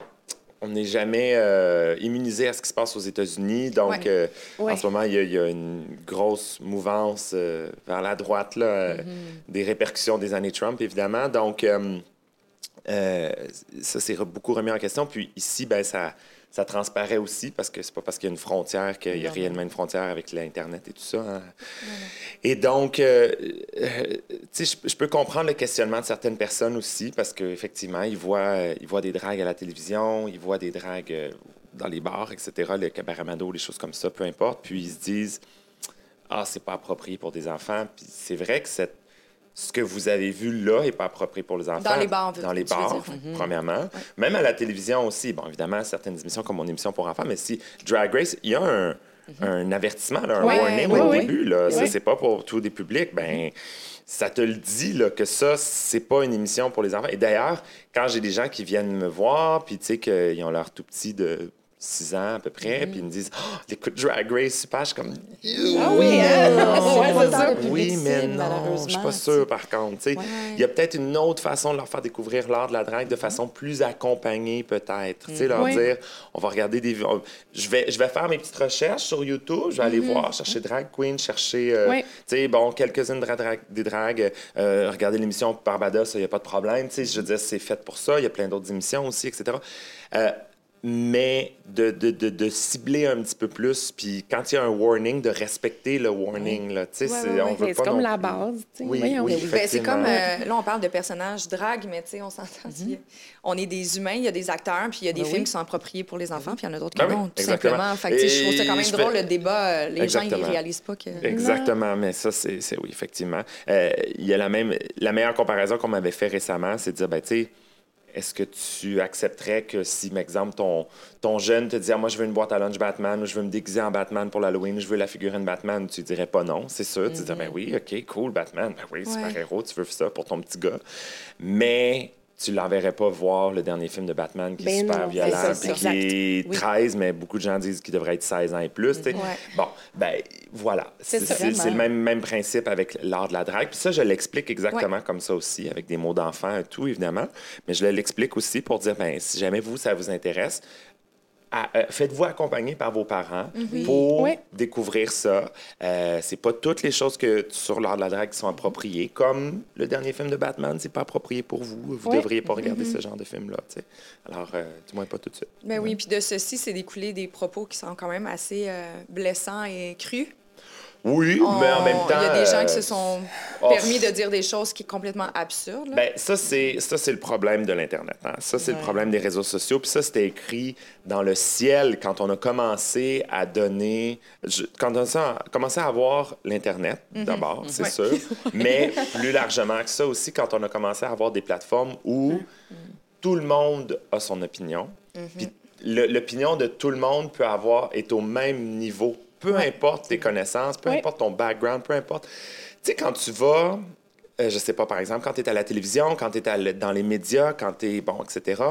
C: on n'est jamais euh, immunisé à ce qui se passe aux États-Unis. Donc,
A: Ouais.
C: euh,
B: Ouais.
C: en ce moment, il y, y a une grosse mouvance euh, vers la droite, là, euh, des répercussions des années Trump, évidemment. Donc, ça, c'est re- beaucoup remis en question. Puis ici, ben, ça, ça transparaît aussi parce que c'est pas parce qu'il y a une frontière qu'il y a réellement une frontière avec l'Internet et tout ça. hein. Et donc, euh, euh, tu sais, je- peux comprendre le questionnement de certaines personnes aussi parce qu'effectivement, ils voient, euh, ils voient des dragues à la télévision, ils voient des dragues dans les bars, etc., le cabaret-mado, les choses comme ça, peu importe. Puis ils se disent, ah, c'est pas approprié pour des enfants. Puis c'est vrai que cette ce que vous avez vu là n'est pas approprié pour les enfants.
A: les bars,
C: Dans les bars, premièrement. Même à la télévision aussi. Bon, évidemment, certaines émissions comme mon émission pour enfants, mais si Drag Race, il y a un, un avertissement, là, un
B: Ouais,
C: warning
B: ouais,
C: au
B: ouais.
C: début. Là. C'est pas pour tous les publics. Ben, ça te le dit là, que ça, c'est pas une émission pour les enfants. Et d'ailleurs, quand j'ai des gens qui viennent me voir, puis tu sais, qu'ils ont leur tout petit de 6 ans à peu près, puis ils me disent oh, Écoute, Drag Race, super. Je suis comme
B: Ah oui, hein?
D: Non,
B: Ouais,
D: c'est
B: ça.
C: oui, mais non, je suis pas sûr par contre. tu sais.
D: Ouais.
C: Il y a peut-être une autre façon de leur faire découvrir l'art de la drague de façon plus accompagnée, peut-être. Tu sais, Leur
B: Oui.
C: dire, on va regarder des... on- Je vais, je vais faire mes petites recherches sur YouTube, je vais aller voir, chercher drag queen, chercher, euh,
B: Oui.
C: tu sais, bon, quelques-unes dra- dra- des dragues, euh, regarder l'émission Barbados, il n'y a pas de problème. Tu sais, je veux dire, c'est fait pour ça. Il y a plein d'autres émissions aussi, etc. Euh, mais de, de, de, de cibler un petit peu plus, puis quand il y a un warning, de respecter le warning. Là, tu sais,
A: Ouais,
C: c'est-
A: ouais,
C: on veut pas
B: C'est comme
C: non
B: la
C: plus-
B: base.
C: Oui,
B: Voyons.
C: oui,
A: Ben, c'est comme, euh, là, on parle de personnages drague, mais tu sais, on s'entend.
C: Mhm.
A: On est des humains, il y a des acteurs, puis il y a des
D: Ben
A: films
D: oui.
A: qui sont appropriés pour les enfants, puis il y en a d'autres
C: Ben
A: qui
C: oui,
A: non, tout
C: exactement.
A: simplement. Fait que, je trouve ça quand même drôle,
C: fais-
A: le débat. euh, Les gens, ils
C: Exactement.
A: réalisent pas que...
C: Exactement, mais ça, c'est c'est- oui, effectivement. Euh, Il y a la même, la meilleure comparaison qu'on m'avait fait récemment, c'est de dire, ben, tu sais, est-ce que tu accepterais que si, par exemple, ton, ton jeune te dit, ah, moi, je veux une boîte à lunch Batman, ou je veux me déguiser en Batman pour l'Halloween, ou je veux la figurine Batman, tu dirais pas non, c'est sûr. Tu dirais, ben oui, OK, cool, Batman, ben oui, super-héros, tu veux ça pour ton petit gars. Mais tu l'enverrais pas voir le dernier film de Batman qui est
B: Ben
C: super
B: non,
C: violent, puis qui est
D: Oui.
C: 13, mais beaucoup de gens disent qu'il devrait être 16 ans et plus.
A: Ouais.
C: Bon, ben voilà.
B: C'est
C: le même, même principe avec l'art de la drague. Puis ça, je l'explique exactement comme ça aussi, avec des mots d'enfant et tout, évidemment. Mais je l'explique aussi pour dire, ben si jamais vous, ça vous intéresse, faites-vous accompagner par vos parents pour
B: Oui.
C: découvrir ça. Euh, c'est pas toutes les choses que sur l'art de la drague qui sont appropriées. Comme le dernier film de Batman, c'est pas approprié pour vous. Vous
B: Oui.
C: devriez pas regarder ce genre de film-là. Alors, euh, du moins pas tout de suite.
A: Ben oui, puis de ceci, c'est découlé des propos qui sont quand même assez euh, blessants et crus.
C: Oui,
A: On-
C: mais en même temps.
A: Il y a des gens
C: euh,
A: qui se sont
C: oh,
A: permis de dire des choses qui sont complètement absurdes. là.
C: Ben, ça, c'est, ça, c'est le problème de l'Internet. hein. Ça, c'est le problème des réseaux sociaux. Puis ça, c'était écrit dans le ciel quand on a commencé à donner... je- quand on a commencé à avoir l'Internet, d'abord, c'est
A: Ouais.
C: sûr. Mais plus largement que ça aussi, quand on a commencé à avoir des plateformes où tout le monde a son opinion. Puis le- l'opinion de tout le monde peut avoir, est au même niveau. Peu importe tes connaissances, peu
B: Ouais.
C: importe ton background, peu importe. Tu sais, quand tu vas, euh, je sais pas, par exemple, quand tu es à la télévision, quand tu es dans les médias, quand tu es, bon, etc.,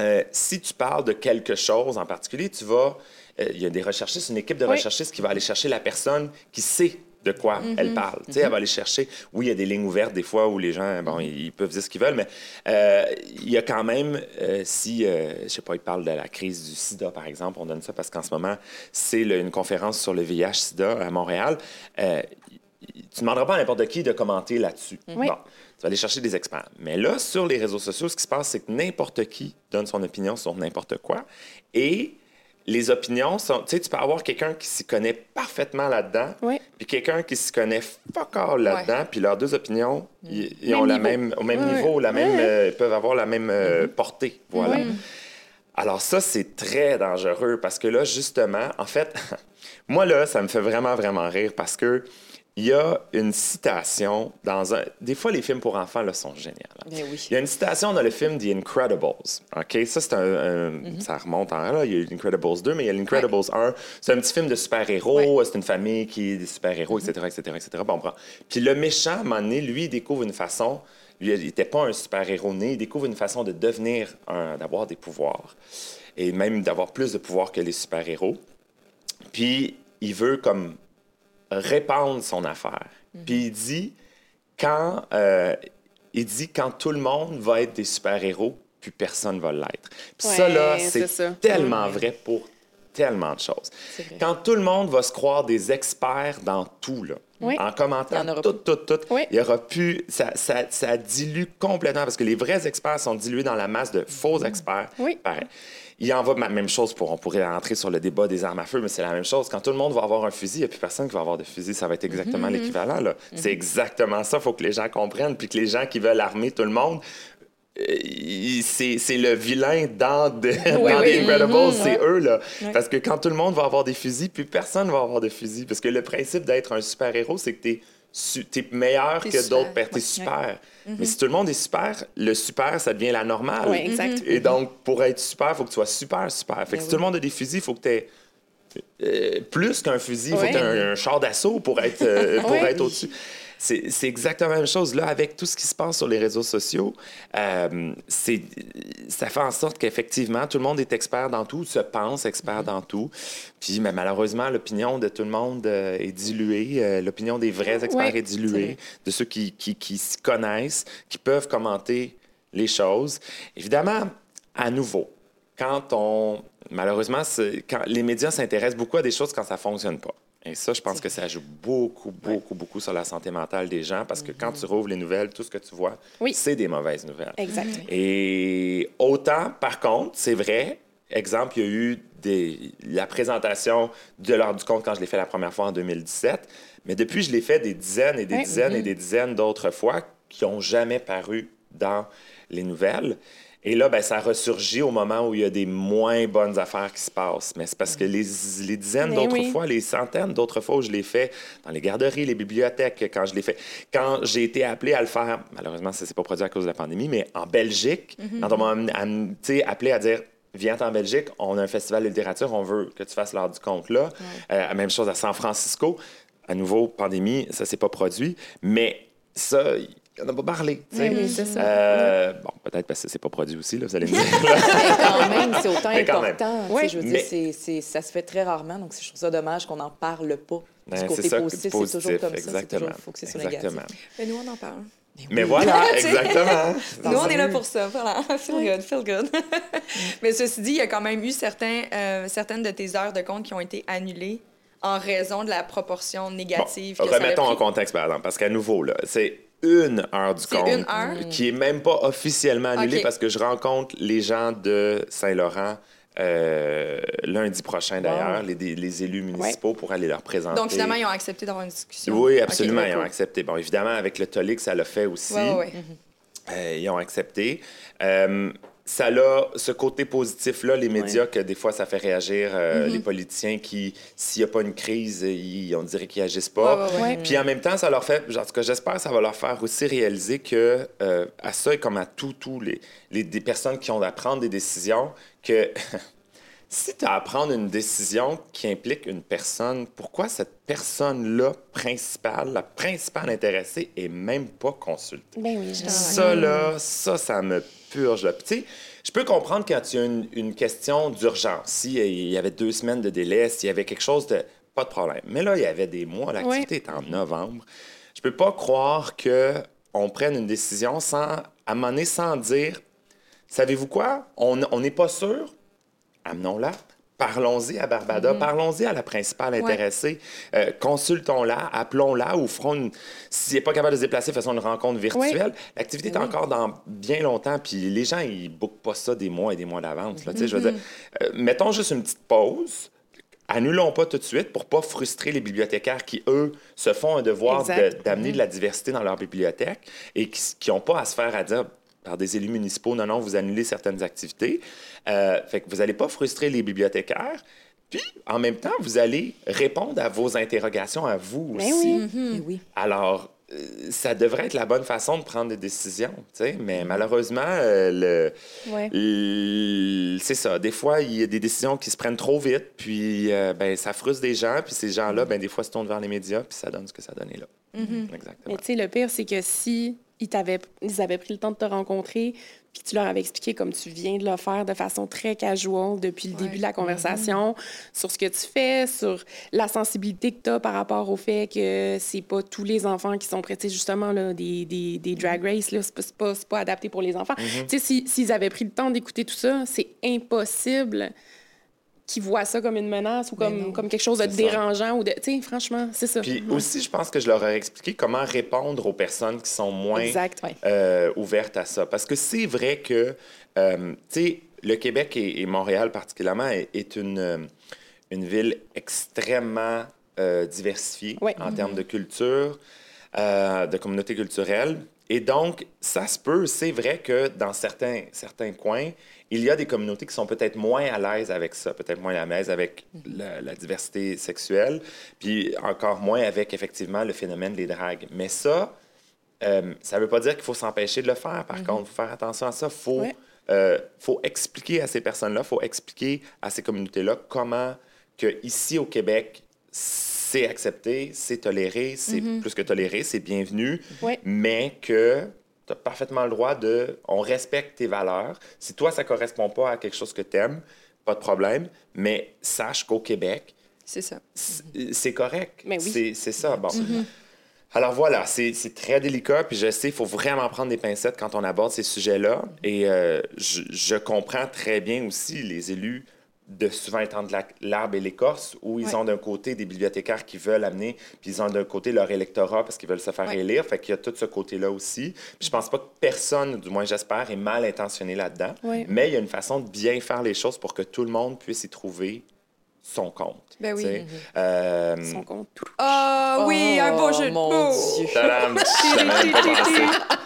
C: euh, si tu parles de quelque chose en particulier, tu vas. euh, Il y a des recherchistes, une équipe de
B: Oui.
C: recherchistes qui va aller chercher la personne qui sait de quoi elle parle. Tu sais, Elle va aller chercher. Oui, il y a des lignes ouvertes des fois où les gens, bon, ils ils peuvent dire ce qu'ils veulent, mais euh, il y a quand même, euh, si, euh, je sais pas, ils parlent de la crise du sida, par exemple, on donne ça parce qu'en ce moment, c'est une conférence sur le VIH-sida à Montréal. Euh, tu ne demanderas pas à n'importe qui de commenter là-dessus. Bon, tu vas aller chercher des experts. Mais là, sur les réseaux sociaux, ce qui se passe, c'est que n'importe qui donne son opinion sur n'importe quoi. Et les opinions sont. Tu sais, tu peux avoir quelqu'un qui s'y connaît parfaitement là-dedans,
B: Oui.
C: puis quelqu'un qui s'y connaît fuck all là-dedans, puis leurs deux opinions, ils,
B: Même
C: ont la
B: niveau.
C: même, au même niveau, la même, euh, peuvent avoir la même euh, portée. Voilà. Alors ça, c'est très dangereux parce que là, justement, en fait, moi, là, ça me fait vraiment, vraiment rire parce que il y a une citation dans un... Des fois, les films pour enfants, là, sont géniaux. hein.
D: Ben oui.
C: Il y a une citation dans le film The Incredibles. OK? Ça, c'est un... un-
D: Mm-hmm.
C: Ça remonte en... Là, il y a eu l'Incredibles 2, mais il y a l'Incredibles 1. C'est un petit film de super-héros. C'est une famille qui est des super-héros, etc., etc., etc. Bon, bon. Puis le méchant, à un moment donné, lui, il découvre une façon... Lui, il n'était pas un super-héros né. Il découvre une façon de devenir un... d'avoir des pouvoirs. Et même d'avoir plus de pouvoirs que les super-héros. Puis il veut comme répandre son affaire. Puis il dit quand euh, il dit quand tout le monde va être des super-héros, puis personne va l'être. Puis ça,
B: Ouais,
C: là,
B: c'est ça.
C: tellement vrai pour tellement de choses. Quand tout le monde va se croire des experts dans tout, là,
B: Oui.
C: en commentant tout, tout, tout,
B: Oui.
C: il y aura plus... Ça, ça, ça dilue complètement, parce que les vrais experts sont dilués dans la masse de faux experts.
B: Oui.
C: Pareil. Il en va ma même chose pour, on pourrait entrer sur le débat des armes à feu, mais c'est la même chose. Quand tout le monde va avoir un fusil, il n'y a plus personne qui va avoir de fusil. Ça va être exactement l'équivalent. là. C'est exactement ça. Il faut que les gens comprennent. Puis que les gens qui veulent armer tout le monde, euh, c'est le vilain dans, de, dans
B: oui.
C: The Incredibles,
B: Mhm,
C: c'est
B: ouais.
C: eux. Là. Parce que quand tout le monde va avoir des fusils, puis personne ne va avoir de fusil. Parce que le principe d'être un super-héros, c'est que tu es, meilleur
A: T'es
C: que
A: super.
C: d'autres. T'es
A: Ouais.
C: super. Mais si tout le monde est super, le super, ça devient la normale.
B: Oui, exact.
C: Et donc, pour être super, il faut que tu sois super, super. Fait que
D: Ben
C: si
D: oui.
C: tout le monde a des fusils, il faut que tu aies plus qu'un fusil, il faut que tu un, un char d'assaut pour être, euh, pour être au-dessus. C'est exactement la même chose. Là, avec tout ce qui se passe sur les réseaux sociaux, euh, ça fait en sorte qu'effectivement, tout le monde est expert dans tout, se pense expert dans tout. Puis, mais malheureusement, l'opinion de tout le monde euh, est diluée. Euh, l'opinion des vrais experts
B: Ouais,
C: est diluée, de ceux qui, qui, qui s'y connaissent, qui peuvent commenter les choses. Évidemment, à nouveau, quand on. Malheureusement, quand les médias s'intéressent beaucoup à des choses quand ça ne fonctionne pas. Et ça, je pense que ça joue beaucoup, beaucoup, beaucoup sur la santé mentale des gens parce que quand tu rouvres les nouvelles, tout ce que tu vois,
B: Oui.
C: c'est des mauvaises nouvelles.
B: Exact.
C: Et autant, par contre, c'est vrai, exemple, il y a eu des, la présentation de l'heure du compte quand je l'ai fait la première fois en 2017, mais depuis, je l'ai fait des dizaines et des
B: Ouais.
C: dizaines
D: Mm-hmm.
C: et des dizaines d'autres fois qui n'ont jamais paru dans les nouvelles. Et là, ben, ça ressurgit au moment où il y a des moins bonnes affaires qui se passent. Mais c'est parce que les, les dizaines d'autres
B: oui.
C: fois, les centaines d'autres fois où je l'ai fait dans les garderies, les bibliothèques, quand je l'ai fait. Quand j'ai été appelé à le faire, malheureusement, ça s'est pas produit à cause de la pandémie, mais en Belgique,
B: Mhm.
C: quand on m'a appelé à dire Viens en Belgique, on a un festival de littérature, on veut que tu fasses l'heure du compte là. Euh, même chose à San Francisco. À nouveau, pandémie, ça s'est pas produit. Mais ça, il en a pas parlé.
B: Oui, oui, c'est ça.
C: Euh, Bon, peut-être parce que c'est pas produit aussi, là, vous allez me dire.
D: Mais quand même, c'est autant
C: Mais
D: important.
B: Ouais.
D: Je veux
C: Mais-
D: dire, c'est- c'est- ça se fait très rarement, donc je trouve ça dommage qu'on n'en parle pas.
C: Ouais,
D: du côté
C: c'est ça,
D: positif, c'est toujours comme ça. C'est
C: exactement.
D: toujours focusé sur
C: Exactement.
D: négatif.
A: Mais nous, on en parle.
C: Mais voilà, exactement.
A: Nous, on est là pour ça. Voilà. Feel good, feel good. Mais ceci dit, il y a quand même eu certains, euh, certaines de tes heures de compte qui ont été annulées en raison de la proportion négative
C: Bon,
A: que ça
C: remettons en contexte, par exemple, parce qu'à nouveau, là, c'est une heure du compte
A: une heure?
C: qui est même pas officiellement annulée parce que je rencontre les gens de Saint-Laurent euh, lundi prochain, d'ailleurs, les, les élus municipaux pour aller leur présenter.
A: Donc, finalement, ils ont accepté d'avoir une discussion.
C: Oui, absolument, ils ont
A: cool.
C: accepté. Bon, évidemment, avec le TOLIC, ça l'a fait aussi.
A: Ouais, ouais.
C: Euh, ils ont accepté. Euh, ça a ce côté positif-là, les médias, que des fois, ça fait réagir euh,
A: Mm-hmm.
C: les politiciens qui, s'il n'y a pas une crise, ils, on dirait qu'ils n'agissent pas.
A: Ouais, ouais, ouais.
B: Ouais.
C: Puis en même temps, ça leur fait, en tout cas, j'espère que ça va leur faire aussi réaliser que, euh, à ça et comme à tout, tous les, les des personnes qui ont à prendre des décisions, que si tu as à prendre une décision qui implique une personne, pourquoi cette personne-là principale, la principale intéressée, est même pas consultée?
B: Ben oui,
C: Ça, là, ça, ça me purge. là. Puis, je peux comprendre quand il y a une, une question d'urgence. S'il y avait deux semaines de délai, s'il y avait quelque chose de... Pas de problème. Mais là, il y avait des mois. L'activité est en novembre. Je peux pas croire qu'on prenne une décision sans, à un moment donné, sans dire, savez-vous quoi? On on n'est pas sûr? Amenons-la. Parlons-y à Barbada, parlons-y à la principale
A: Ouais.
C: intéressée, Euh, consultons-la, appelons-la ou ferons une... S'il n'est pas capable de se déplacer, faisons une rencontre virtuelle. L'activité est encore dans bien longtemps, puis les gens, ils ne bookent pas ça des mois et des mois d'avance. Je veux dire, euh, mettons juste une petite pause, annulons pas tout de suite pour pas frustrer les bibliothécaires qui, eux, se font un devoir de- d'amener de la diversité dans leur bibliothèque et qui n'ont pas à se faire à dire par des élus municipaux, non, non, vous annulez certaines activités. Euh, fait que vous n'allez pas frustrer les bibliothécaires. Puis, en même temps, vous allez répondre à vos interrogations à vous
B: Ben
C: aussi.
B: oui.
D: Eh oui.
C: Alors, euh, ça devrait être la bonne façon de prendre des décisions, tu sais. Mais malheureusement, euh, le,
B: Ouais.
C: l- c'est ça. Des fois, il y a des décisions qui se prennent trop vite, puis euh, ben, ça frustre des gens, puis ces gens-là, ben, des fois, se tournent vers les médias, puis ça donne ce que ça donnait là.
B: Mais
C: Exactement.
B: tu sais, le pire, c'est que si ils, ils avaient pris le temps de te rencontrer, puis tu leur avais expliqué comme tu viens de le faire de façon très casual depuis le début de la conversation, sur ce que tu fais, sur la sensibilité que tu as par rapport au fait que c'est pas tous les enfants qui sont prêts, justement, là, des, des, des drag races, là, c'est pas, pas, pas adapté pour les enfants. Tu sais, si- s'ils avaient pris le temps d'écouter tout ça, c'est impossible qu'ils voient ça comme une menace ou comme, comme quelque chose de dérangeant ou de... Tu sais, franchement, c'est ça.
C: Puis aussi, je pense que je leur ai expliqué comment répondre aux personnes qui sont moins
B: Exact, ouais.
C: euh, ouvertes à ça. Parce que c'est vrai que, euh, tu sais, le Québec et, et Montréal particulièrement est, est une, euh, une ville extrêmement euh, diversifiée
B: Ouais.
C: en termes de culture, euh, de communauté culturelle. Et donc, ça se peut, c'est vrai que dans certains, certains coins, il y a des communautés qui sont peut-être moins à l'aise avec ça, peut-être moins à l'aise avec la, la diversité sexuelle, puis encore moins avec effectivement le phénomène des dragues. Mais ça, euh, ça ne veut pas dire qu'il faut s'empêcher de le faire. Par contre, il faut faire attention à ça. Il faut,
B: Ouais.
C: euh, faut expliquer à ces personnes-là, il faut expliquer à ces communautés-là comment que ici au Québec, c'est accepté, c'est toléré, c'est plus que toléré, c'est bienvenu, mais que tu as parfaitement le droit de... On respecte tes valeurs. Si toi, ça ne correspond pas à quelque chose que tu aimes, pas de problème, mais sache qu'au Québec,
A: C'est ça.
C: c'est correct.
B: Mais oui.
C: C'est- ça. Bon. Alors voilà, c'est c'est très délicat, puis je sais, il faut vraiment prendre des pincettes quand on aborde ces sujets-là. Et euh, je, je comprends très bien aussi les élus de souvent étendre la- l'arbre et l'écorce, où ils
A: Ouais.
C: ont d'un côté des bibliothécaires qui veulent amener, puis ils ont d'un côté leur électorat parce qu'ils veulent se faire
A: Ouais.
C: élire. Fait qu'il y a tout ce côté-là aussi. Puis je pense pas que personne, du moins j'espère, est mal intentionné là-dedans.
B: Ouais.
C: Mais il y a une façon de bien faire les choses pour que tout le monde puisse y trouver son compte.
A: Ben oui.
C: Euh,
B: Son compte.
A: Ah oui, un beau
D: Oh,
A: jeu de
D: mon
A: mots.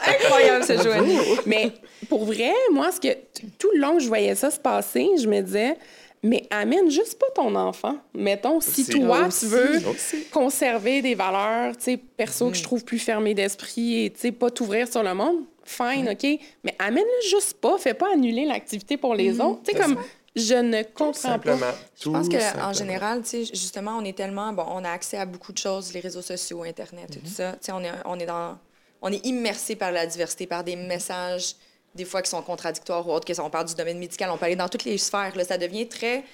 A: Incroyable, ce Joanie.
B: Mais pour vrai, moi, ce que tout le long que je voyais ça se passer, je me disais, mais amène juste pas ton enfant. Mettons, si toi,
C: Aussi.
B: tu veux
C: Aussi.
B: conserver des valeurs, tu sais, perso que je trouve plus fermées d'esprit et, tu sais, pas t'ouvrir sur le monde, fine, OK, mais amène-le juste pas. Fais pas annuler l'activité pour les autres. Tu sais,
C: C'est
B: comme, je ne comprends
C: Simplement.
B: pas.
A: Je pense qu'en général, tu sais, justement, on est tellement. Bon, on a accès à beaucoup de choses, les réseaux sociaux, Internet et tout ça. Tu sais, on est, on est dans. On est immersé par la diversité, par des messages, des fois qui sont contradictoires ou autres, que si on parle du domaine médical, on peut aller dans toutes les sphères. Là, ça devient très.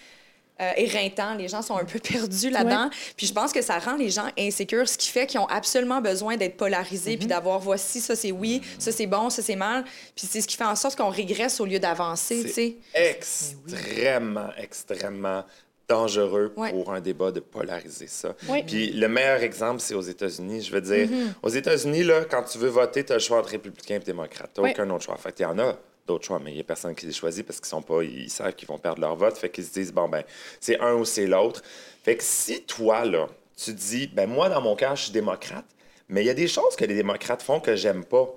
A: euh, éreintant, les gens sont un peu perdus là-dedans. Puis je pense que ça rend les gens insécures, ce qui fait qu'ils ont absolument besoin d'être polarisés, puis d'avoir voici, ça c'est oui, ça c'est bon, ça c'est mal. Puis c'est ce qui fait en sorte qu'on régresse au lieu d'avancer, sais.
C: extrêmement, extrêmement dangereux
A: Ouais.
C: pour un débat de polariser ça.
B: Oui.
C: Puis le meilleur exemple, c'est aux États-Unis. Je veux dire,
A: Mm-hmm.
C: aux États-Unis, là, quand tu veux voter, tu as le choix entre républicain et démocrate. Tu aucun autre choix. Fait il y en a d'autres choix, mais il n'y a personne qui les choisit parce qu'ils sont pas, ils savent qu'ils vont perdre leur vote. Fait qu'ils se disent, bon, ben, c'est un ou c'est l'autre. Fait que si toi, là, tu dis, ben, moi, dans mon cas, je suis démocrate, mais il y a des choses que les démocrates font que j'aime pas.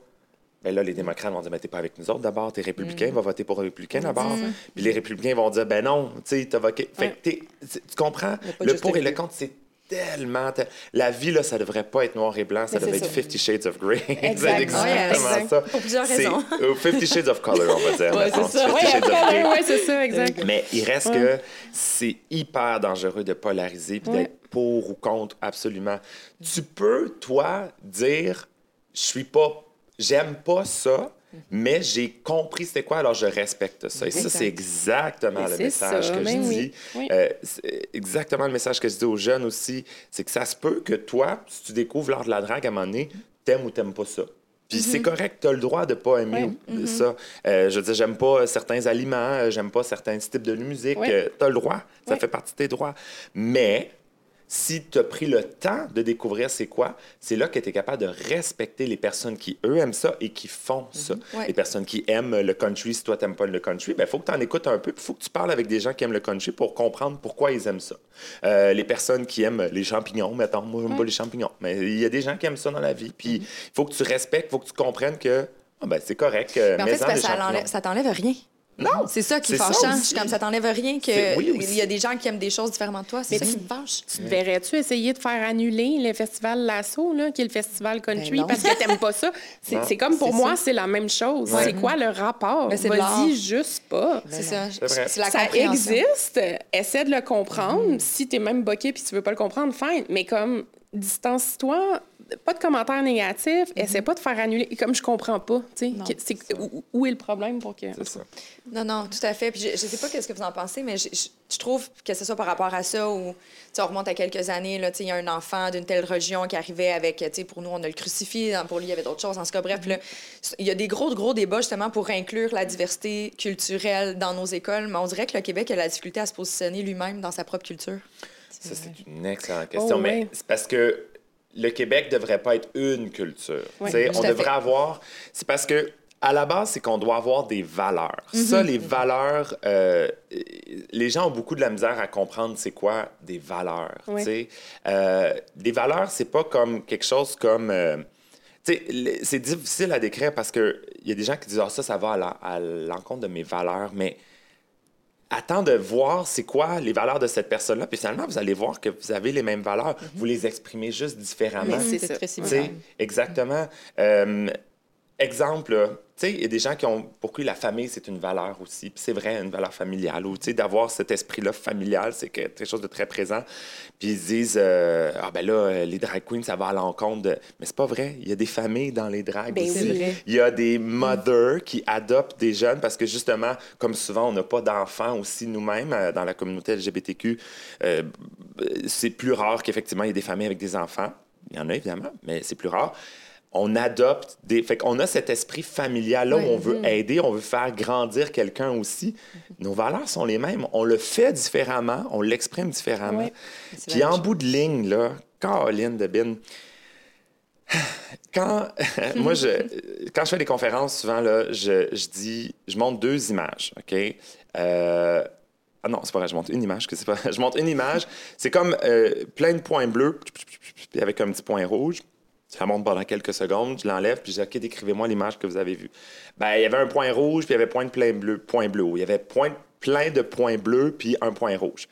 C: Ben là, les démocrates vont dire, ben, t'es pas avec nous autres d'abord, t'es républicain, va voter pour les républicains d'abord. Puis les républicains vont dire, ben non, tu sais, t'as voté. Fait que t'es- tu comprends? Le pour et le contre, c'est tellement. te- La vie, là, ça devrait pas être noir et blanc, ça
B: Mais
C: devrait être. Fifty Shades of Grey.
B: Exact.
C: exactement
B: Ouais, exact.
C: ça.
A: Pour plusieurs raisons.
C: Fifty Shades of Color, on va dire.
D: C'est ça.
B: Oui, ouais, c'est ça, exact.
C: Mais il reste que c'est hyper dangereux de polariser puis d'être pour ou contre, absolument. Tu peux, toi, dire je suis pas, j'aime pas ça, mais j'ai compris c'était quoi, alors je respecte ça. Et ça, c'est exactement le
B: c'est
C: message
B: ça,
C: que je
B: ben oui.
C: dis.
B: Oui.
C: Euh, c'est exactement le message que je dis aux jeunes aussi. C'est que ça se peut que toi, si tu découvres l'art de la drague à un moment donné, t'aimes ou t'aimes pas ça. Puis c'est correct, tu as le droit de pas aimer
B: Ouais.
C: ça. Euh, je veux dire, j'aime pas certains aliments, euh, j'aime pas certains types de musique.
B: Ouais.
C: tu as le droit, ça fait partie de tes droits. Mais si tu as pris le temps de découvrir c'est quoi, c'est là que tu es capable de respecter les personnes qui, eux, aiment ça et qui font ça.
A: Ouais.
C: Les personnes qui aiment le country, si toi, tu pas le country, il ben, faut que tu en écoutes un peu, il faut que tu parles avec des gens qui aiment le country pour comprendre pourquoi ils aiment ça. Euh, les personnes qui aiment les champignons, mettons, moi, j'aime pas les champignons, mais il y a des gens qui aiment ça dans la vie, puis il faut que tu respectes, il faut que tu comprennes que ah, ben, c'est correct, euh,
A: Mais en fait, ça ça t'enlève rien.
C: Non!
A: C'est ça qui fâchant.
C: aussi.
A: Comme ça t'enlève rien que
C: oui,
A: il y a des gens qui aiment des choses différemment de toi. C'est
B: Mais
A: ça
B: tu-
A: qui me fâche.
B: Tu te verrais-tu essayer de faire annuler le festival Lasso, là, qui est le festival country,
D: Ben non.
B: parce que t'aimes pas ça? C'est comme pour moi, c'est la même chose.
C: Ouais.
B: C'est quoi le rapport?
A: L'art.
B: Vas-y juste pas.
A: C'est ça.
C: C'est
A: la
B: ça existe, essaie de le comprendre. Si t'es même boqué puis tu veux pas le comprendre, fine. Mais comme distance-toi pas de commentaires négatifs, essaie pas de faire annuler. Comme je comprends pas, tu sais, où, où est le problème pour que.
C: C'est ça.
E: Non, non, tout à fait. Puis je, je sais pas qu'est-ce que vous en pensez, mais je, je- je trouve que ce soit par rapport à ça ou, on remonte à quelques années, là, tu sais, il y a un enfant d'une telle religion qui arrivait avec, tu sais, pour nous, on a le crucifié, pour lui, il y avait d'autres choses. En tout cas, bref, là, il y a des gros, gros débats, justement, pour inclure la diversité culturelle dans nos écoles, mais on dirait que le Québec a la difficulté à se positionner lui-même dans sa propre culture.
C: Ça, c'est une excellente question.
B: Oh,
C: mais
B: ouais.
C: c'est parce que le Québec devrait pas être une culture. On devrait
E: fait.
C: avoir. C'est parce que. À la base, c'est qu'on doit avoir des valeurs.
B: Mm-hmm.
C: Ça, les valeurs, euh, les gens ont beaucoup de la misère à comprendre c'est quoi des valeurs. Sais. Euh, des valeurs, c'est pas comme quelque chose comme. euh, c'est difficile à décrire parce qu'il y a des gens qui disent Ah, ça, ça va à l'encontre de mes valeurs, mais attends de voir c'est quoi les valeurs de cette personne-là, puis finalement, vous allez voir que vous avez les mêmes valeurs. Vous les exprimez juste différemment.
B: Oui, c'est
D: très similaire.
C: exactement. Euh, exemple, tu sais, il y a des gens qui ont, pour qui la famille, c'est une valeur aussi. Puis c'est vrai, une valeur familiale. Ou, tu sais, d'avoir cet esprit-là familial, c'est que- quelque chose de très présent. Puis ils se disent, euh, ah ben là, les drag queens, ça va à l'encontre de... Mais c'est pas vrai. Il y a des familles dans les drags
B: Ben
C: aussi.
B: oui.
C: Il y a des mothers qui adoptent des jeunes parce que justement, comme souvent, on n'a pas d'enfants aussi nous-mêmes euh, dans la communauté LGBTQ. euh, c'est plus rare qu'effectivement, il y ait des familles avec des enfants. Il y en a évidemment, mais c'est plus rare. On adopte des. Fait qu'on a cet esprit familial-là où on veut aider, on veut faire grandir quelqu'un aussi. Nos valeurs sont les mêmes. On le fait différemment, on l'exprime différemment. Puis en bout de ligne, là, Caroline de Bin, quand, moi, je, quand je fais des conférences, souvent, là, je, je dis, je montre deux images, OK? Euh, ah non, c'est pas vrai, je montre une image, que c'est pas, je montre une image, c'est comme euh, plein de points bleus, puis avec un petit point rouge. Ça monte pendant quelques secondes, je l'enlève, puis je dis, OK, décrivez-moi l'image que vous avez vue. Ben, il y avait un point rouge, puis il y avait point de plein bleu, point bleu. Il y avait point, plein de points bleus, puis un point rouge.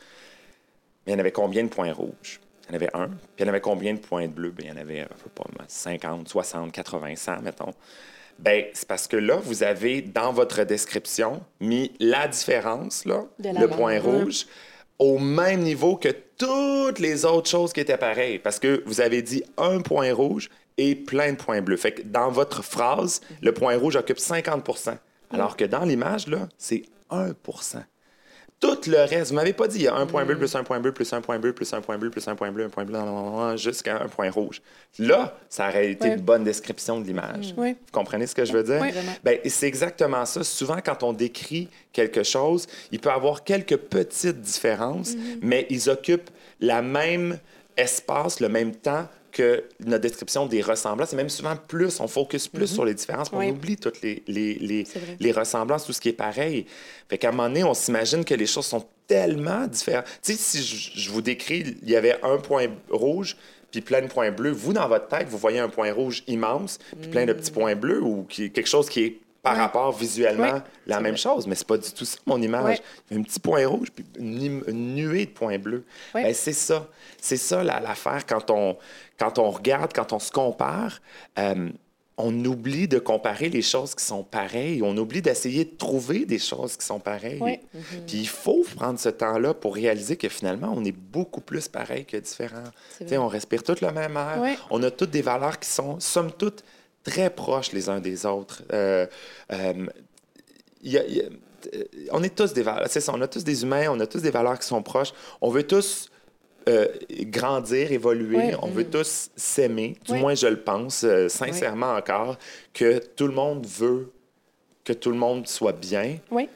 C: Mais il y en avait combien de points rouges? Il y en avait un. Puis il y en avait combien de points bleus? Ben, il y en avait, je sais pas, 50, 60, 80, 100, mettons. Ben, c'est parce que là, vous avez dans votre description mis la différence, là,
B: De la
C: le
B: langue.
C: point rouge, au même niveau que toutes les autres choses qui étaient pareilles. Parce que vous avez dit un point rouge et plein de points bleus. Fait que dans votre phrase, le point rouge occupe 50% alors que dans l'image, là, c'est 1 tout le reste, vous m'avez pas dit, il y a un point bleu, plus un point bleu, plus un point bleu, plus un point bleu, plus un point bleu, un point bleu, blablabla, jusqu'à un point rouge. Là, ça aurait été
B: Ouais.
C: une bonne description de l'image.
B: Oui.
C: Vous comprenez ce que je veux dire?
B: Oui.
D: Vraiment.
C: Ben, c'est exactement ça. Souvent, quand on décrit quelque chose, il peut avoir quelques petites différences, mais ils occupent la même espace, le même temps que notre description des ressemblances. Et même souvent plus, on focus plus sur les différences, puis
B: Oui.
C: on oublie toutes les, les, les, ressemblances, tout ce qui est pareil. Fait qu'à un moment donné, on s'imagine que les choses sont tellement différentes. Tu sais, si je, je vous décris, il y avait un point rouge puis plein de points bleus, vous, dans votre tête, vous voyez un point rouge immense puis plein de petits points bleus ou qui, quelque chose qui est par
B: Ouais.
C: rapport visuellement
B: Ouais,
C: la même chose, mais c'est pas du tout ça, mon image.
B: Ouais.
C: Un petit point rouge puis une, nuée de points bleus. Ben, c'est ça. C'est ça la- l'affaire quand on, quand on regarde, quand on se compare. euh, on oublie de comparer les choses qui sont pareilles. On oublie d'essayer de trouver des choses qui sont pareilles.
B: Ouais.
C: Puis il faut prendre ce temps-là pour réaliser que finalement, on est beaucoup plus pareil que différent.
D: C'est
C: Tu sais, On respire toute le même air.
B: Ouais.
C: On a toutes des valeurs qui sont, somme toute, très proches les uns des autres. Euh, euh, il y a- il y a- on est tous des valeurs. C'est ça, on a tous des humains, on a tous des valeurs qui sont proches. On veut tous euh, grandir, évoluer. On veut tous s'aimer. Du moins, je le pense, euh, sincèrement encore, que tout le monde veut que tout le monde soit bien.
B: Oui.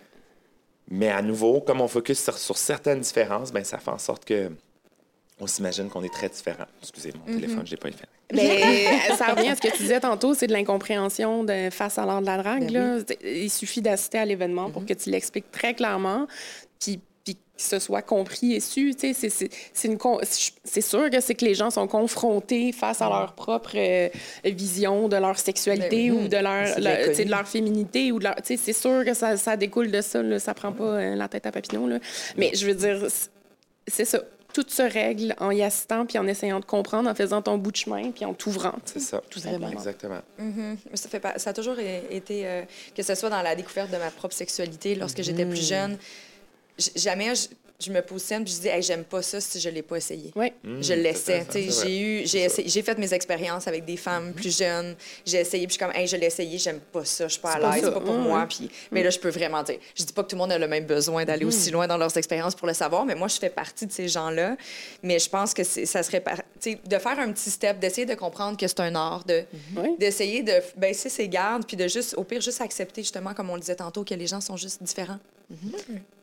C: Mais à nouveau, comme on focus sur, sur certaines différences, ben, ça fait en sorte que on s'imagine qu'on est très différents. Excusez mon téléphone, je l'ai pas fait.
B: Mais ça revient à ce que tu disais tantôt, c'est de l'incompréhension de, face à l'art de la drague.
D: Ben
B: là. Il suffit d'assister à l'événement pour que tu l'expliques très clairement, puis, ce soit compris et su. C'est sûr que c'est que les gens sont confrontés face à leur propre euh, vision de leur sexualité
E: Ben,
B: ou de leur, de leur féminité. ou de leur- tu sais, C'est sûr que ça, ça découle de ça. Là. Ça prend pas euh, la tête à papillon. Là. Mais je veux dire, c'est- ça. Tout se règle en y assistant puis en essayant de comprendre, en faisant ton bout de chemin puis en t'ouvrant.
C: C'est ça.
B: Tout
D: simplement.
C: Exactement.
E: Mhm. Ça, fait pas- ça a toujours été, euh, que ce soit dans la découverte de ma propre sexualité lorsque j'étais plus jeune.
A: Jamais je, je me positionne puis je dis hey, j'aime pas ça si je l'ai pas essayé.
B: Oui.
C: Mmh,
A: Je
C: c'est
A: le laissais.
C: intéressant,
A: tu sais,
C: c'est vrai.
A: J'ai eu, j'ai j'ai fait mes expériences avec des femmes plus jeunes. J'ai essayé, puis je suis comme, hey, je l'ai essayé, j'aime pas ça, je suis pas
B: C'est
A: à
B: pas
A: l'aise, c'est pas pour moi. Puis, mais là, je peux vraiment dire, je dis pas que tout le monde a le même besoin d'aller aussi loin dans leurs expériences pour le savoir, mais moi, je fais partie de ces gens-là. Mais je pense que c'est- ça serait, par- tu sais, de faire un petit step, d'essayer de comprendre que c'est un art, de,
B: Oui.
A: d'essayer de baisser ses gardes, puis de juste, au pire, juste accepter, justement, comme on le disait tantôt, que les gens sont juste différents.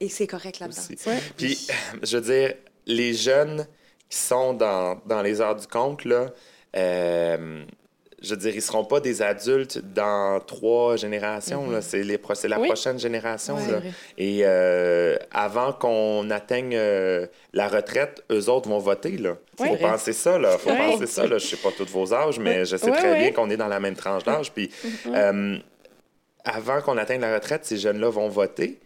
A: Et c'est correct là-dedans.
B: Ouais.
C: Puis, je veux dire, les jeunes qui sont dans, dans les heures du compte, là, euh, je veux dire, ils seront pas des adultes dans trois générations. là. C'est, les, pro- c'est la
B: Oui.
C: prochaine génération.
D: Ouais,
C: là. Et euh, avant qu'on atteigne euh, la retraite, eux autres vont voter. Là. Faut penser ça. Là. Faut penser ça. Là. Je sais pas tous vos âges, mais je sais
B: Ouais,
C: très
B: ouais.
C: bien qu'on est dans la même tranche d'âge. Puis, euh, avant qu'on atteigne la retraite, ces jeunes-là vont voter.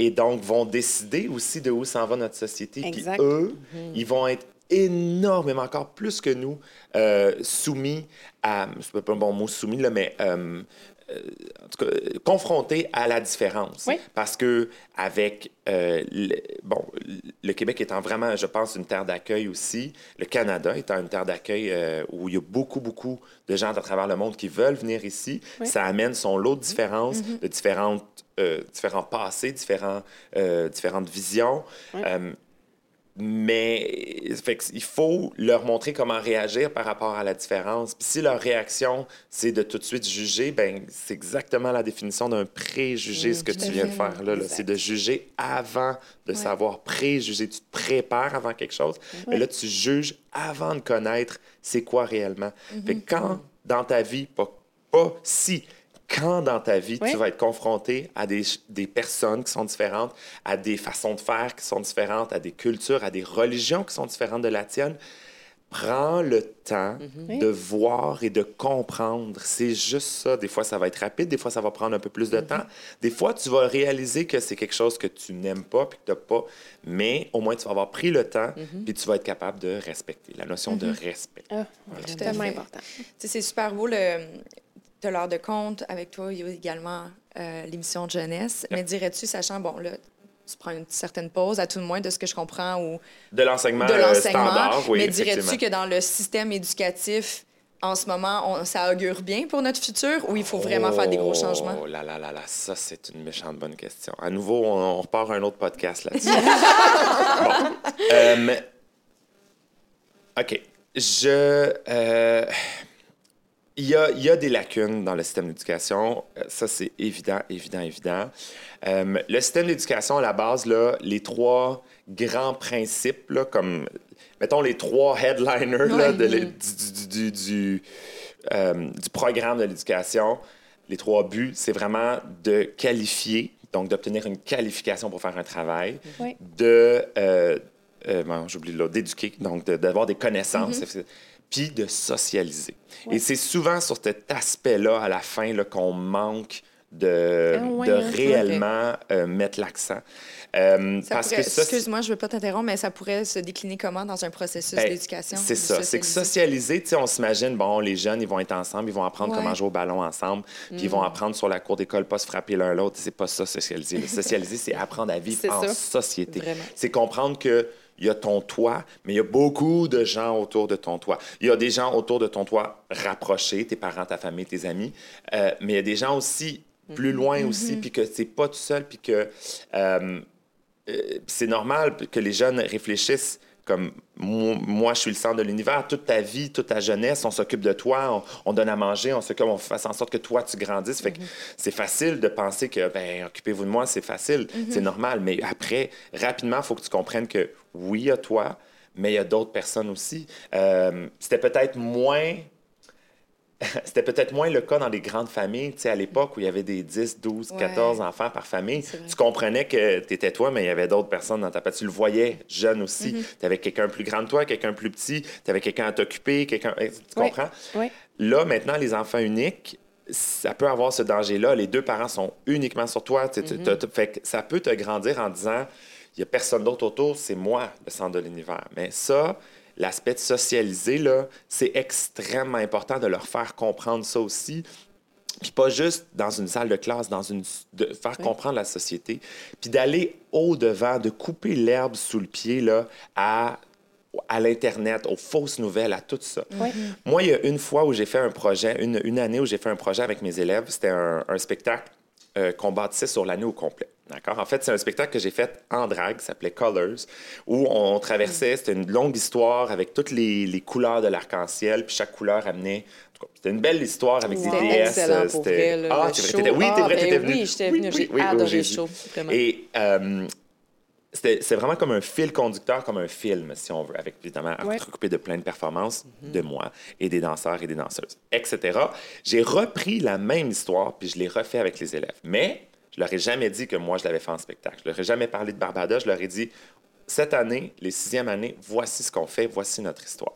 C: Et donc vont décider aussi de où s'en va notre société. Puis
B: Exact.
C: eux, ils vont être énormément, encore plus que nous, euh, soumis à, c'est pas un bon mot soumis, là, mais euh, en tout cas, euh, confrontés à la différence.
B: Oui.
C: Parce que avec, euh, le, bon, le Québec étant vraiment, je pense, une terre d'accueil aussi, le Canada étant une terre d'accueil euh, où il y a beaucoup, beaucoup de gens à travers le monde qui veulent venir ici,
B: Oui.
C: ça amène son lot de différences, de différentes, euh, différents passés, différents, euh, différentes visions.
B: Oui.
C: Mais fait il faut leur montrer comment réagir par rapport à la différence. Puis si leur réaction, c'est de tout de suite juger, ben c'est exactement la définition d'un préjugé, ce que tu viens de faire là. C'est de juger avant de savoir préjuger. Tu te prépares avant quelque chose, mais là, tu juges avant de connaître c'est quoi réellement. Fait que quand dans ta vie, pas, pas si, quand dans ta vie,
B: Oui.
C: tu vas être confronté à des, des personnes qui sont différentes, à des façons de faire qui sont différentes, à des cultures, à des religions qui sont différentes de la tienne, prends le temps
B: Oui.
C: de voir et de comprendre. C'est juste ça. Des fois, ça va être rapide, des fois, ça va prendre un peu plus de temps. Des fois, tu vas réaliser que c'est quelque chose que tu n'aimes pas puis que tu n'as pas, mais au moins, tu vas avoir pris le temps puis tu vas être capable de respecter. La notion de respect.
B: Ah,
A: Tout à
B: tellement important.
A: Tu sais, c'est super beau le de l'heure de compte avec toi. Il y a également euh, l'émission de jeunesse. Mais dirais-tu, sachant, bon, là, tu prends une certaine pause, à tout le moins de ce que je comprends, ou
C: De l'enseignement
A: de
C: euh,
A: l'enseignement.
C: standard, oui,
A: mais dirais-tu que dans le système éducatif, en ce moment, on- ça augure bien pour notre futur ou il faut vraiment faire des gros changements?
C: Oh là là là là, ça c'est une méchante bonne question. À nouveau, on, on repart un autre podcast là-dessus. bon. Euh, OK. Je. euh, il y, a, il y a des lacunes dans le système d'éducation. Euh, Ça, c'est évident, évident, évident. Euh, le système d'éducation, à la base, là, les trois grands principes, là, comme, mettons, les trois headliners là, de du, du, du, du, euh, du programme de l'éducation, les trois buts, c'est vraiment de qualifier, donc d'obtenir une qualification pour faire un travail,
B: Oui.
C: de, euh, bon, j'oublie l'autre, d'éduquer, donc de- d'avoir des connaissances, puis de socialiser. Et c'est souvent sur cet aspect-là, à la fin, qu'on manque de,
B: Ah ouais,
C: de
B: hein,
C: réellement euh, mettre l'accent. Euh,
A: Ça
C: parce
A: pourrait-
C: que ça, c'est-
A: Excuse-moi, je ne veux pas t'interrompre, mais ça pourrait se décliner comment dans un processus
C: ben,
A: d'éducation?
C: C'est ça. C'est que
A: socialiser?
C: tu sais, on s'imagine, bon, les jeunes, ils vont être ensemble, ils vont apprendre
A: Ouais. Mm.
C: comment jouer au ballon ensemble, puis ils vont apprendre sur la cour d'école, pas se frapper l'un l'autre. C'est pas ça, socialiser. Le socialiser, c'est apprendre à vivre en
B: ça.
C: société. C'est comprendre que il y a ton toit, mais il y a beaucoup de gens autour de ton toit. Il y a des gens autour de ton toit rapprochés, tes parents, ta famille, tes amis, euh, mais il y a des gens aussi plus loin aussi, puis que c'est pas tout seul, puis que euh, euh, c'est normal que les jeunes réfléchissent comme moi, je suis le centre de l'univers. Toute ta vie, toute ta jeunesse, on s'occupe de toi, on, on donne à manger, on s'occupe, on fait en sorte que toi, tu grandisses. Fait que c'est facile de penser que, ben, occupez-vous de moi, c'est facile, c'est normal. Mais après, rapidement, il faut que tu comprennes que oui, il y a toi, mais il y a d'autres personnes aussi. Euh, C'était peut-être moins c'était peut-être moins le cas dans les grandes familles, tu sais, à l'époque où il y avait des 10, 12,
A: Ouais.
C: 14 enfants par famille. Tu comprenais que tu étais toi, mais il y avait d'autres personnes dans ta famille. Tu le voyais jeune aussi.
A: Mm-hmm.
C: Tu avais quelqu'un plus grand que toi, quelqu'un plus petit, tu avais quelqu'un à t'occuper, quelqu'un. Tu
B: Oui.
C: comprends?
B: Oui.
C: Là, maintenant, les enfants uniques, ça peut avoir ce danger-là. Les deux parents sont uniquement sur toi. Tu- tu- tu- fait que ça peut te grandir en disant il n'y a personne d'autre autour, c'est moi, le centre de l'univers. Mais ça, l'aspect de socialiser, là, c'est extrêmement important de leur faire comprendre ça aussi. Puis pas juste dans une salle de classe, dans une, de faire comprendre la société, puis d'aller au-devant, de couper l'herbe sous le pied là, à à l'Internet, aux fausses nouvelles, à tout ça. Moi, il y a une fois où j'ai fait un projet, une, une, année où j'ai fait un projet avec mes élèves, c'était un, un, spectacle euh, qu'on bâtissait sur l'année au complet. D'accord? En fait, c'est un spectacle que j'ai fait en drague, qui s'appelait Colors, où on traversait, c'était une longue histoire avec toutes les, les couleurs de l'arc-en-ciel, puis chaque couleur amenait c'était une belle histoire avec
D: wow.
C: des déesses.
D: Excellent pour vrai,
C: ah,
D: tu
C: vrai, oui, t'es vrai, t'étais
D: ben
C: venu.
D: Oui, j'étais venu, j'ai oui, adoré le show, vraiment.
C: Et euh, c'est vraiment comme un fil conducteur, comme un film, si on veut, avec évidemment ouais. recoupé de plein de performances mm -hmm. de moi et des danseurs et des danseuses, etc. J'ai repris la même histoire, puis je l'ai refait avec les élèves. Mais je leur ai jamais dit que moi, je l'avais fait en spectacle. Je leur ai jamais parlé de Barbada. Je leur ai dit, cette année, les sixièmes années, voici ce qu'on fait, voici notre histoire.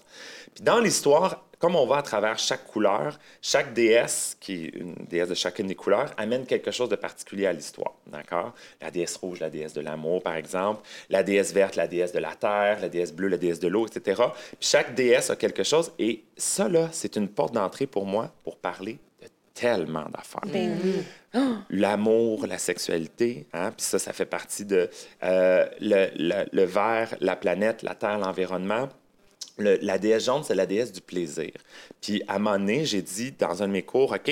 C: Puis dans l'histoire, comme on va à travers chaque couleur, chaque déesse, qui est une déesse de chacune des couleurs, amène quelque chose de particulier à l'histoire. D'accord? La déesse rouge, la déesse de l'amour, par exemple. La déesse verte, la déesse de la terre. La déesse bleue, la déesse de l'eau, etc. Puis chaque déesse a quelque chose. Et ça, là, c'est une porte d'entrée pour moi pour parler tellement d'affaires.
B: Ben oui.
C: L'amour, la sexualité, hein? puis ça, ça fait partie de euh, le, le, le vert, la planète, la terre, l'environnement. Le, la déesse jaune, c'est la déesse du plaisir. Puis à un moment donné, j'ai dit dans un de mes cours, OK,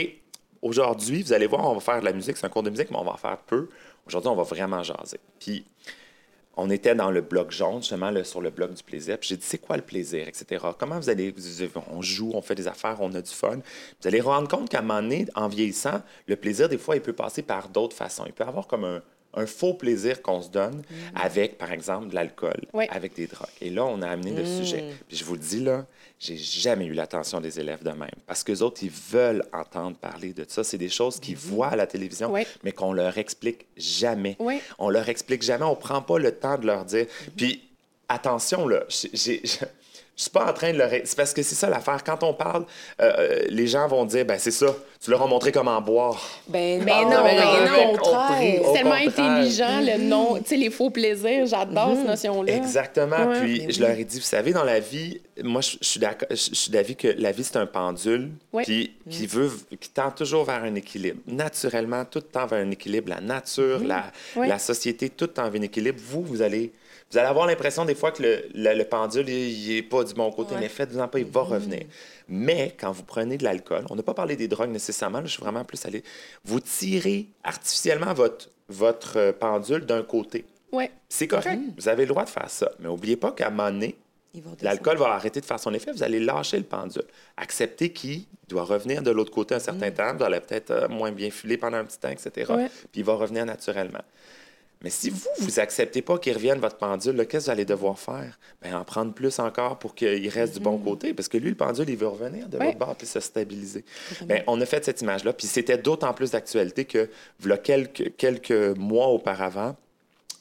C: aujourd'hui, vous allez voir, on va faire de la musique, c'est un cours de musique, mais on va en faire peu. Aujourd'hui, on va vraiment jaser. Puis on était dans le bloc jaune, justement, sur le bloc du plaisir. Puis j'ai dit, c'est quoi le plaisir, etc. Comment vous allez, on joue, on fait des affaires, on a du fun. Vous allez rendre compte qu'à un moment donné, en vieillissant, le plaisir, des fois, il peut passer par d'autres façons. Il peut avoir comme un, un faux plaisir qu'on se donne mmh. avec, par exemple, de l'alcool,
B: oui.
C: avec des drogues. Et là, on a amené mmh. le sujet. Puis je vous le dis, là, j'ai jamais eu l'attention des élèves de même. Parce que autres, ils veulent entendre parler de ça. C'est des choses qu'ils mmh. voient à la télévision,
B: oui.
C: mais qu'on leur explique jamais.
B: Oui.
C: On leur explique jamais. On prend pas le temps de leur dire. Puis, attention, là, j'ai... Je suis pas en train de leur. C'est parce que c'est ça l'affaire. Quand on parle, euh, les gens vont dire, ben c'est ça, tu leur as montré comment boire.
B: Ben, ben non, ben non, C'est tellement intelligent, le nom, tu sais, les faux plaisirs, j'adore mmh. cette notion-là.
C: Exactement. Ouais. Puis je leur ai dit, vous savez, dans la vie, moi, je, je suis d'accord, je suis d'avis que la vie, c'est un pendule,
B: ouais.
C: mmh. qui veut, qui tend toujours vers un équilibre. Naturellement, tout tend vers un équilibre. La nature, mmh. la,
B: ouais.
C: la société, tout tend vers un équilibre. Vous, vous allez vous allez avoir l'impression des fois que le, le, le pendule, il n'est pas du bon côté, ouais. mais faites-vous-en pas, il va revenir. Mmh. Mais quand vous prenez de l'alcool, on n'a pas parlé des drogues nécessairement, là, je suis vraiment plus allé. Vous tirez artificiellement votre, votre pendule d'un côté.
B: Ouais.
C: C'est correct, vous avez le droit de faire ça. Mais n'oubliez pas qu'à un moment donné, l'alcool va arrêter de faire son effet, vous allez lâcher le pendule. Accepter qu'il doit revenir de l'autre côté un certain mmh. temps, vous allez peut-être euh, moins bien filer pendant un petit temps, etc.
B: Ouais.
C: Puis il va revenir naturellement. Mais si vous, vous acceptez pas qu'il revienne votre pendule, qu'est-ce que vous allez devoir faire? Bien, en prendre plus encore pour qu'il reste mm -hmm. du bon côté. Parce que lui, le pendule, il veut revenir de
B: ouais.
C: l'autre bord puis se stabiliser. Bien, on a fait cette image-là. Puis c'était d'autant plus d'actualité que, voilà quelques, quelques mois auparavant,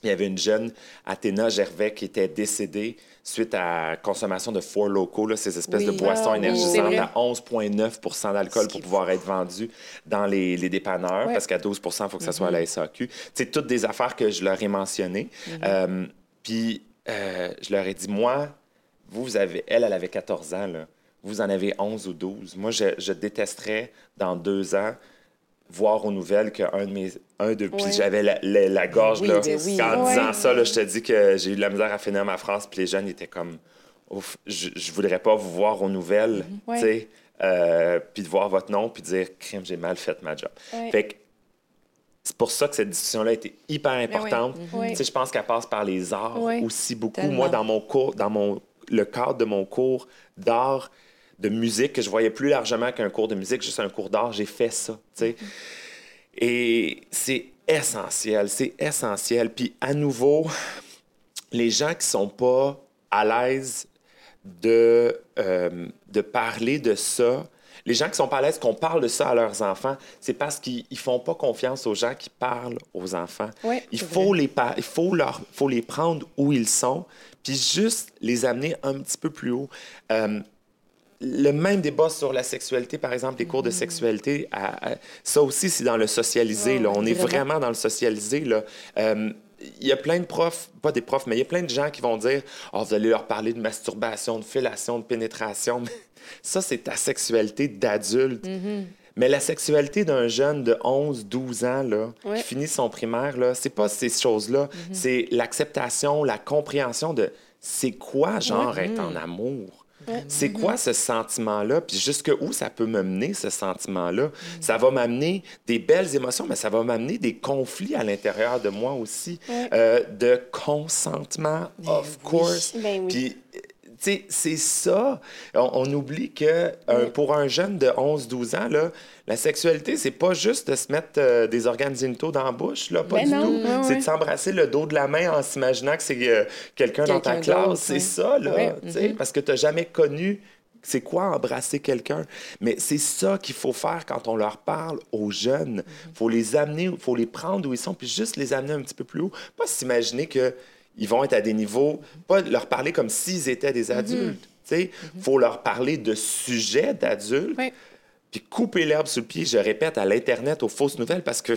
C: il y avait une jeune, Athéna Gervais, qui était décédée suite à consommation de Four Locaux, là, ces espèces oui. de boissons
B: oh,
C: énergisantes à 11,9 d'alcool pour pouvoir être vendues dans les, les dépanneurs, ouais. parce qu'à 12 il faut que ça soit mm à la SAQ. C'est toutes des affaires que je leur ai mentionnées. Mm -hmm. euh, puis euh, je leur ai dit, moi, vous, vous avez, elle, elle avait 14 ans, là. vous en avez 11 ou 12. Moi, je, je détesterais, dans deux ans, voir aux nouvelles qu'un de mes. Un de, puis j'avais la, la, la, gorge,
B: oui,
C: là.
B: Oui,
C: en disant ça, là, je te dis que j'ai eu de la misère à finir ma phrase, puis les jeunes étaient comme. Ouf, je, je voudrais pas vous voir aux nouvelles,
B: mm -hmm.
C: tu sais, euh, puis de voir votre nom, puis de dire, crime, j'ai mal fait ma job. Fait que c'est pour ça que cette discussion-là a été hyper importante.
B: Oui.
C: Tu sais, je pense qu'elle passe par les arts
B: oui.
C: aussi beaucoup.
D: Tellement.
C: Moi, dans mon cours, dans mon, le cadre de mon cours d'art, de musique, que je voyais plus largement qu'un cours de musique, juste un cours d'art, j'ai fait ça, tu sais. -hmm. Et c'est essentiel, c'est essentiel. Puis à nouveau, les gens qui sont pas à l'aise de, euh, de parler de ça, les gens qui sont pas à l'aise qu'on parle de ça à leurs enfants, c'est parce qu'ils ne font pas confiance aux gens qui parlent aux enfants.
B: Ouais,
C: il, faut les il faut, leur, faut les prendre où ils sont, puis juste les amener un petit peu plus haut. Euh, le même débat sur la sexualité, par exemple, les cours de sexualité, à, à, ça aussi, c'est dans le socialisé. Là. On est vraiment. dans le socialisé. Là. Euh, il y a plein de profs, pas des profs, mais il y a plein de gens qui vont dire oh, vous allez leur parler de masturbation, de fellation, de pénétration. ça, c'est ta sexualité d'adulte. Mm -hmm. Mais la sexualité d'un jeune de 11, 12 ans, là,
B: Ouais.
C: qui finit son primaire, là, c'est pas ces choses-là. C'est l'acceptation, la compréhension de c'est quoi, genre, être en amour? C'est quoi ce sentiment-là? Puis jusqu'où ça peut me mener, ce sentiment-là? Ça va m'amener des belles émotions, mais ça va m'amener des conflits à l'intérieur de moi aussi. Euh, de consentement, of course.
B: Ben oui.
C: Puis, c'est ça. On, on oublie que euh, pour un jeune de 11-12 ans, là, la sexualité, c'est pas juste de se mettre euh, des organes génitaux dans la bouche, là, pas
B: Ben
C: du
B: non,
C: tout.
B: ouais,
C: c'est
B: ouais.
C: de s'embrasser le dos de la main en s'imaginant que c'est euh, quelqu'un dans ta classe. C'est
D: ouais.
C: ça, là,
B: Ouais.
C: sais, parce que tu jamais connu c'est quoi embrasser quelqu'un. Mais c'est ça qu'il faut faire quand on leur parle aux jeunes. Il faut les amener, il faut les prendre où ils sont, puis juste les amener un petit peu plus haut. Pas s'imaginer que ils vont être à des niveaux, pas leur parler comme s'ils étaient des adultes. Il faut leur parler de sujets d'adultes, puis couper l'herbe sous le pied, je répète, à l'Internet, aux fausses nouvelles, parce que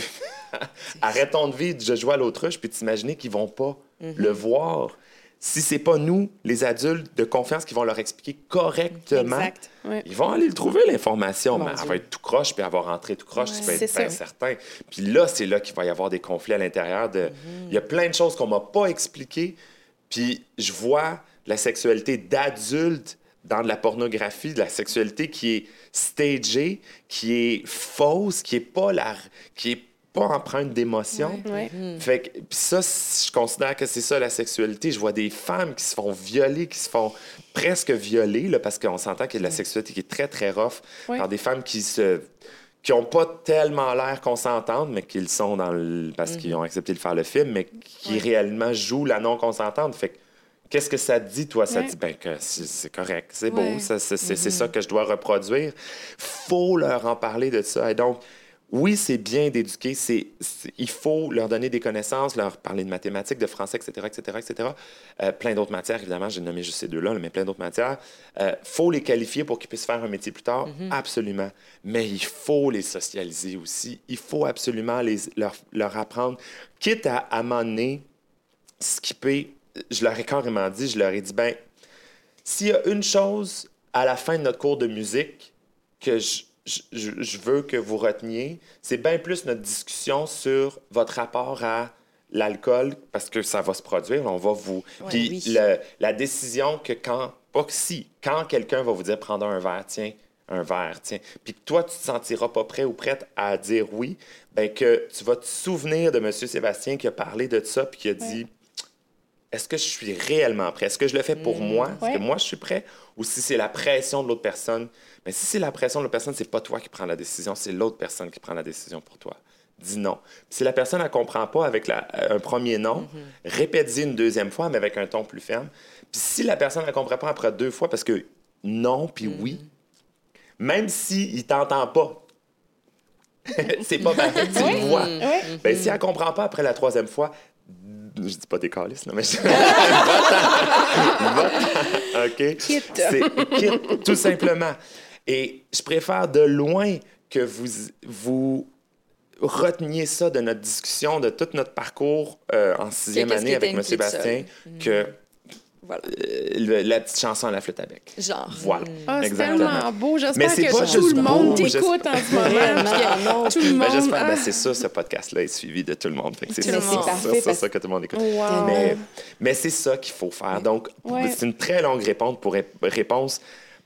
C: arrêtons de vivre, je joue à l'autruche, puis t'imaginer qu'ils vont pas le voir. Si c'est pas nous, les adultes de confiance, qui vont leur expliquer correctement,
B: Exact. Ouais.
C: ils vont aller le trouver, l'information, mais elle va être tout croche, puis elle va rentrer tout croche, tu peux être bien certain. Puis là, c'est là qu'il va y avoir des conflits à l'intérieur. de Il y a plein de choses qu'on m'a pas expliquées, puis je vois la sexualité d'adulte dans de la pornographie, de la sexualité qui est stagée, qui est fausse, qui est pas la, qui est pas empreinte d'émotion.
B: Ouais.
C: Fait que ça, je considère que c'est ça la sexualité. Je vois des femmes qui se font violer, qui se font presque violer, là, parce qu'on s'entend qu'il y a de la sexualité qui est très, très rough.
B: Ouais.
C: Par des femmes qui se qui n'ont pas tellement l'air consentantes, mais qui le sont dans le, parce qu'ils ont accepté de faire le film, mais qui réellement jouent la non-consentante. Fait que, qu'est-ce que ça te dit, toi? Ça
B: Ouais.
C: dit, ben, que c'est correct, c'est
E: Ouais.
C: beau, ça, c'est c'est- c'est ça que je dois reproduire. faut leur en parler de ça. Et donc, oui, c'est bien d'éduquer, c'est, il faut leur donner des connaissances, leur parler de mathématiques, de français, etc., etc., etc. Euh, plein d'autres matières, évidemment, j'ai nommé juste ces deux-là, là, mais plein d'autres matières. Il faut les qualifier pour qu'ils puissent faire un métier plus tard, absolument. Mais il faut les socialiser aussi. Il faut absolument les, leur, leur apprendre, quitte à amener skipper. Je leur ai carrément dit, je leur ai dit, ben, s'il y a une chose à la fin de notre cours de musique que je, je- veux que vous reteniez, c'est bien plus notre discussion sur votre rapport à l'alcool, parce que ça va se produire, on va vous... Puis
D: oui.
C: le- la décision que quand, pas que si, quand quelqu'un va vous dire prendre un verre, tiens, un verre, tiens, puis que toi, tu te sentiras pas prêt ou prête à dire oui, ben que tu vas te souvenir de M. Sébastien qui a parlé de ça, puis qui a dit est-ce que je suis réellement prêt? Est-ce que je le fais pour moi? Est-ce
B: Ouais.
C: que moi, je suis prêt? Ou si c'est la pression de l'autre personne? Mais si c'est la pression de l'autre personne, c'est pas toi qui prends la décision, c'est l'autre personne qui prend la décision pour toi. Dis non. Puis si la personne ne comprend pas avec la- un premier non, répète-y une deuxième fois, mais avec un ton plus ferme. Puis si la personne ne comprend pas après deux fois, parce que non, puis oui, même s'il ne t'entend pas, c'est pas pareil, tu le vois.
B: Ouais.
C: Ben, si elle comprend pas après la troisième fois, je dis pas des calices, mais je... OK?
B: Quitte.
C: C'est quitte, tout simplement. Et je préfère de loin que vous, vous reteniez ça de notre discussion, de tout notre parcours euh, en sixième année avec M. Sébastien,
E: sol.
C: que
E: Voilà.
C: euh, le- la petite chanson à la flûte à bec.
E: Genre.
C: Voilà.
B: Ah, c'est
C: Exactement.
B: tellement beau.
C: Mais
B: J'espère
C: c'est
B: que
C: pas
B: tout le monde t'écoute en ce moment. Tout le
C: Ben,
B: monde.
C: j'espère, ben,
B: ah,
C: c'est ça, ce podcast-là est suivi de tout le monde. C'est
E: Tout le
C: ça,
E: monde.
C: ça,
D: C'est
C: ça,
D: parfait
C: ça,
D: parce-
C: ça que tout le monde écoute.
B: Wow.
C: Mais, mais c'est ça qu'il faut faire. Donc,
B: Ouais.
C: c'est une très longue réponse pour, ré- réponse